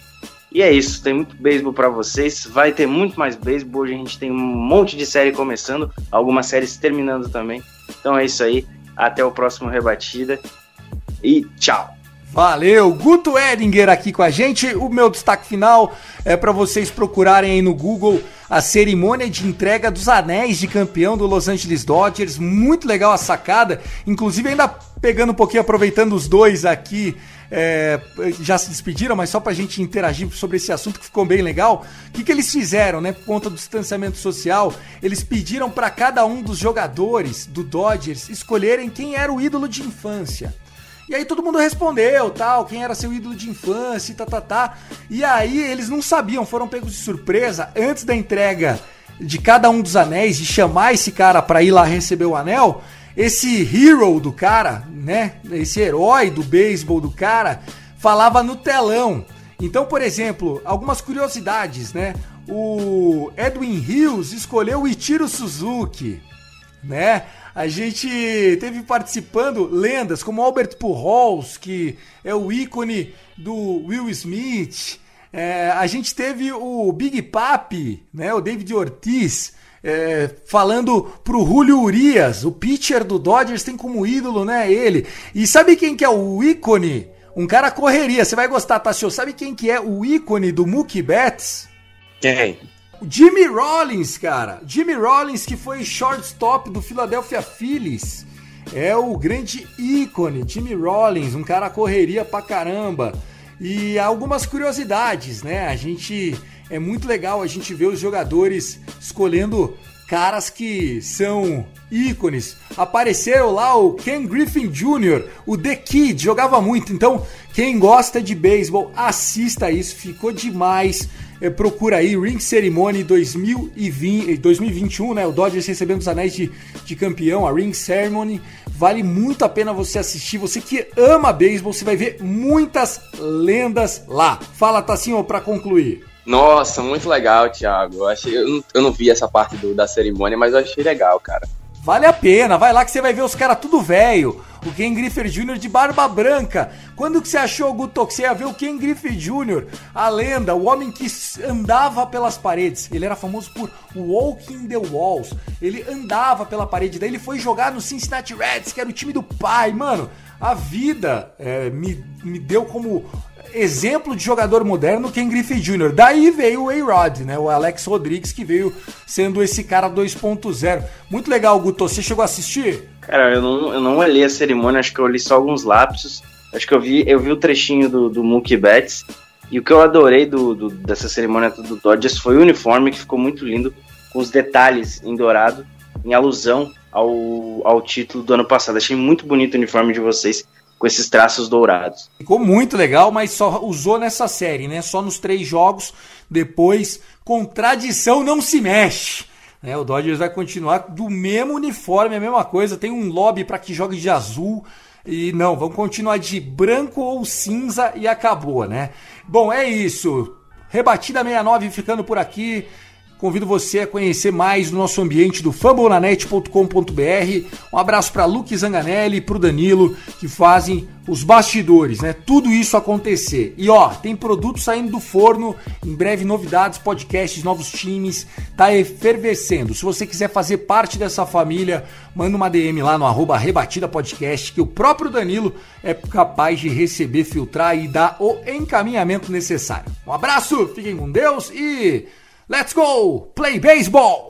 E é isso, tem muito beisebol para vocês. Vai ter muito mais beisebol. Hoje a gente tem um monte de série começando, algumas séries terminando também. Então é isso aí. Até o próximo Rebatida e tchau. Valeu, Guto Edinger aqui com a gente. O meu destaque final é para vocês procurarem aí no Google a cerimônia de entrega dos anéis de campeão do Los Angeles Dodgers. Muito legal a sacada. Inclusive, ainda pegando um pouquinho, aproveitando os dois aqui, é, já se despediram, mas só pra gente interagir sobre esse assunto que ficou bem legal. O que, que eles fizeram, né? Por conta do distanciamento social, eles pediram para cada um dos jogadores do Dodgers escolherem quem era o ídolo de infância. E aí todo mundo respondeu, tal, quem era seu ídolo de infância, tá, tá, tá. E aí eles não sabiam, foram pegos de surpresa antes da entrega de cada um dos anéis, de chamar esse cara para ir lá receber o anel. Esse hero do cara, né? Esse herói do beisebol do cara, falava no telão. Então, por exemplo, algumas curiosidades, né? O Edwin Hills escolheu o Ichiro Suzuki, né? A gente teve participando lendas como Albert Pujols, que é o ícone do Will Smith. É, a gente teve o Big Papi, né, o David Ortiz, é, falando pro Julio Urias, o pitcher do Dodgers tem como ídolo, né, ele. E sabe quem que é o ícone? Um cara correria, você vai gostar, Tassio. Sabe quem que é o ícone do Mookie Betts? Quem? Jimmy Rollins, cara. Jimmy Rollins, que foi shortstop do Philadelphia Phillies. É o grande ícone, Jimmy Rollins, um cara correria pra caramba. E algumas curiosidades, né? A gente. É muito legal a gente ver os jogadores escolhendo caras que são ícones. Apareceram lá o Ken Griffin Jr., o The Kid, jogava muito. Então, quem gosta de beisebol, assista isso, ficou demais. É, procura aí Ring Ceremony 2020, 2021, né? O Dodgers recebendo os anéis de, de campeão, a Ring Ceremony. Vale muito a pena você assistir. Você que ama beisebol, você vai ver muitas lendas lá. Fala, Tassinho, para concluir. Nossa, muito legal, Thiago. Eu, achei, eu, não, eu não vi essa parte do, da cerimônia, mas eu achei legal, cara. Vale a pena, vai lá que você vai ver os caras tudo velho. O Ken Griffey Jr. de barba branca. Quando que você achou, Guto, que você ia ver o Ken Griffey Jr., a lenda, o homem que andava pelas paredes. Ele era famoso por Walking the Walls. Ele andava pela parede, daí ele foi jogar no Cincinnati Reds, que era o time do pai. Mano, a vida é, me, me deu como exemplo de jogador moderno Ken Griffey Jr. Daí veio o A-Rod, né? O Alex Rodrigues, que veio sendo esse cara 2.0. Muito legal, Guto. Você chegou a assistir? Cara, eu não, eu não olhei a cerimônia, acho que eu li só alguns lapsos. Acho que eu vi, eu vi o trechinho do, do Mookie Betts. E o que eu adorei do, do, dessa cerimônia do Dodgers foi o uniforme, que ficou muito lindo, com os detalhes em dourado, em alusão ao, ao título do ano passado. Achei muito bonito o uniforme de vocês com esses traços dourados. Ficou muito legal, mas só usou nessa série, né? Só nos três jogos. Depois, com tradição não se mexe. É, o Dodgers vai continuar do mesmo uniforme, a mesma coisa. Tem um lobby para que jogue de azul. E não, vamos continuar de branco ou cinza e acabou, né? Bom, é isso. Rebatida 69 ficando por aqui. Convido você a conhecer mais do nosso ambiente do fambonanet.com.br. Um abraço para Luke Zanganelli e para o Danilo, que fazem os bastidores, né? Tudo isso acontecer. E ó, tem produto saindo do forno, em breve novidades, podcasts, novos times, tá efervescendo. Se você quiser fazer parte dessa família, manda uma DM lá no arroba Rebatida Podcast, que o próprio Danilo é capaz de receber, filtrar e dar o encaminhamento necessário. Um abraço, fiquem com Deus e Let's go play baseball!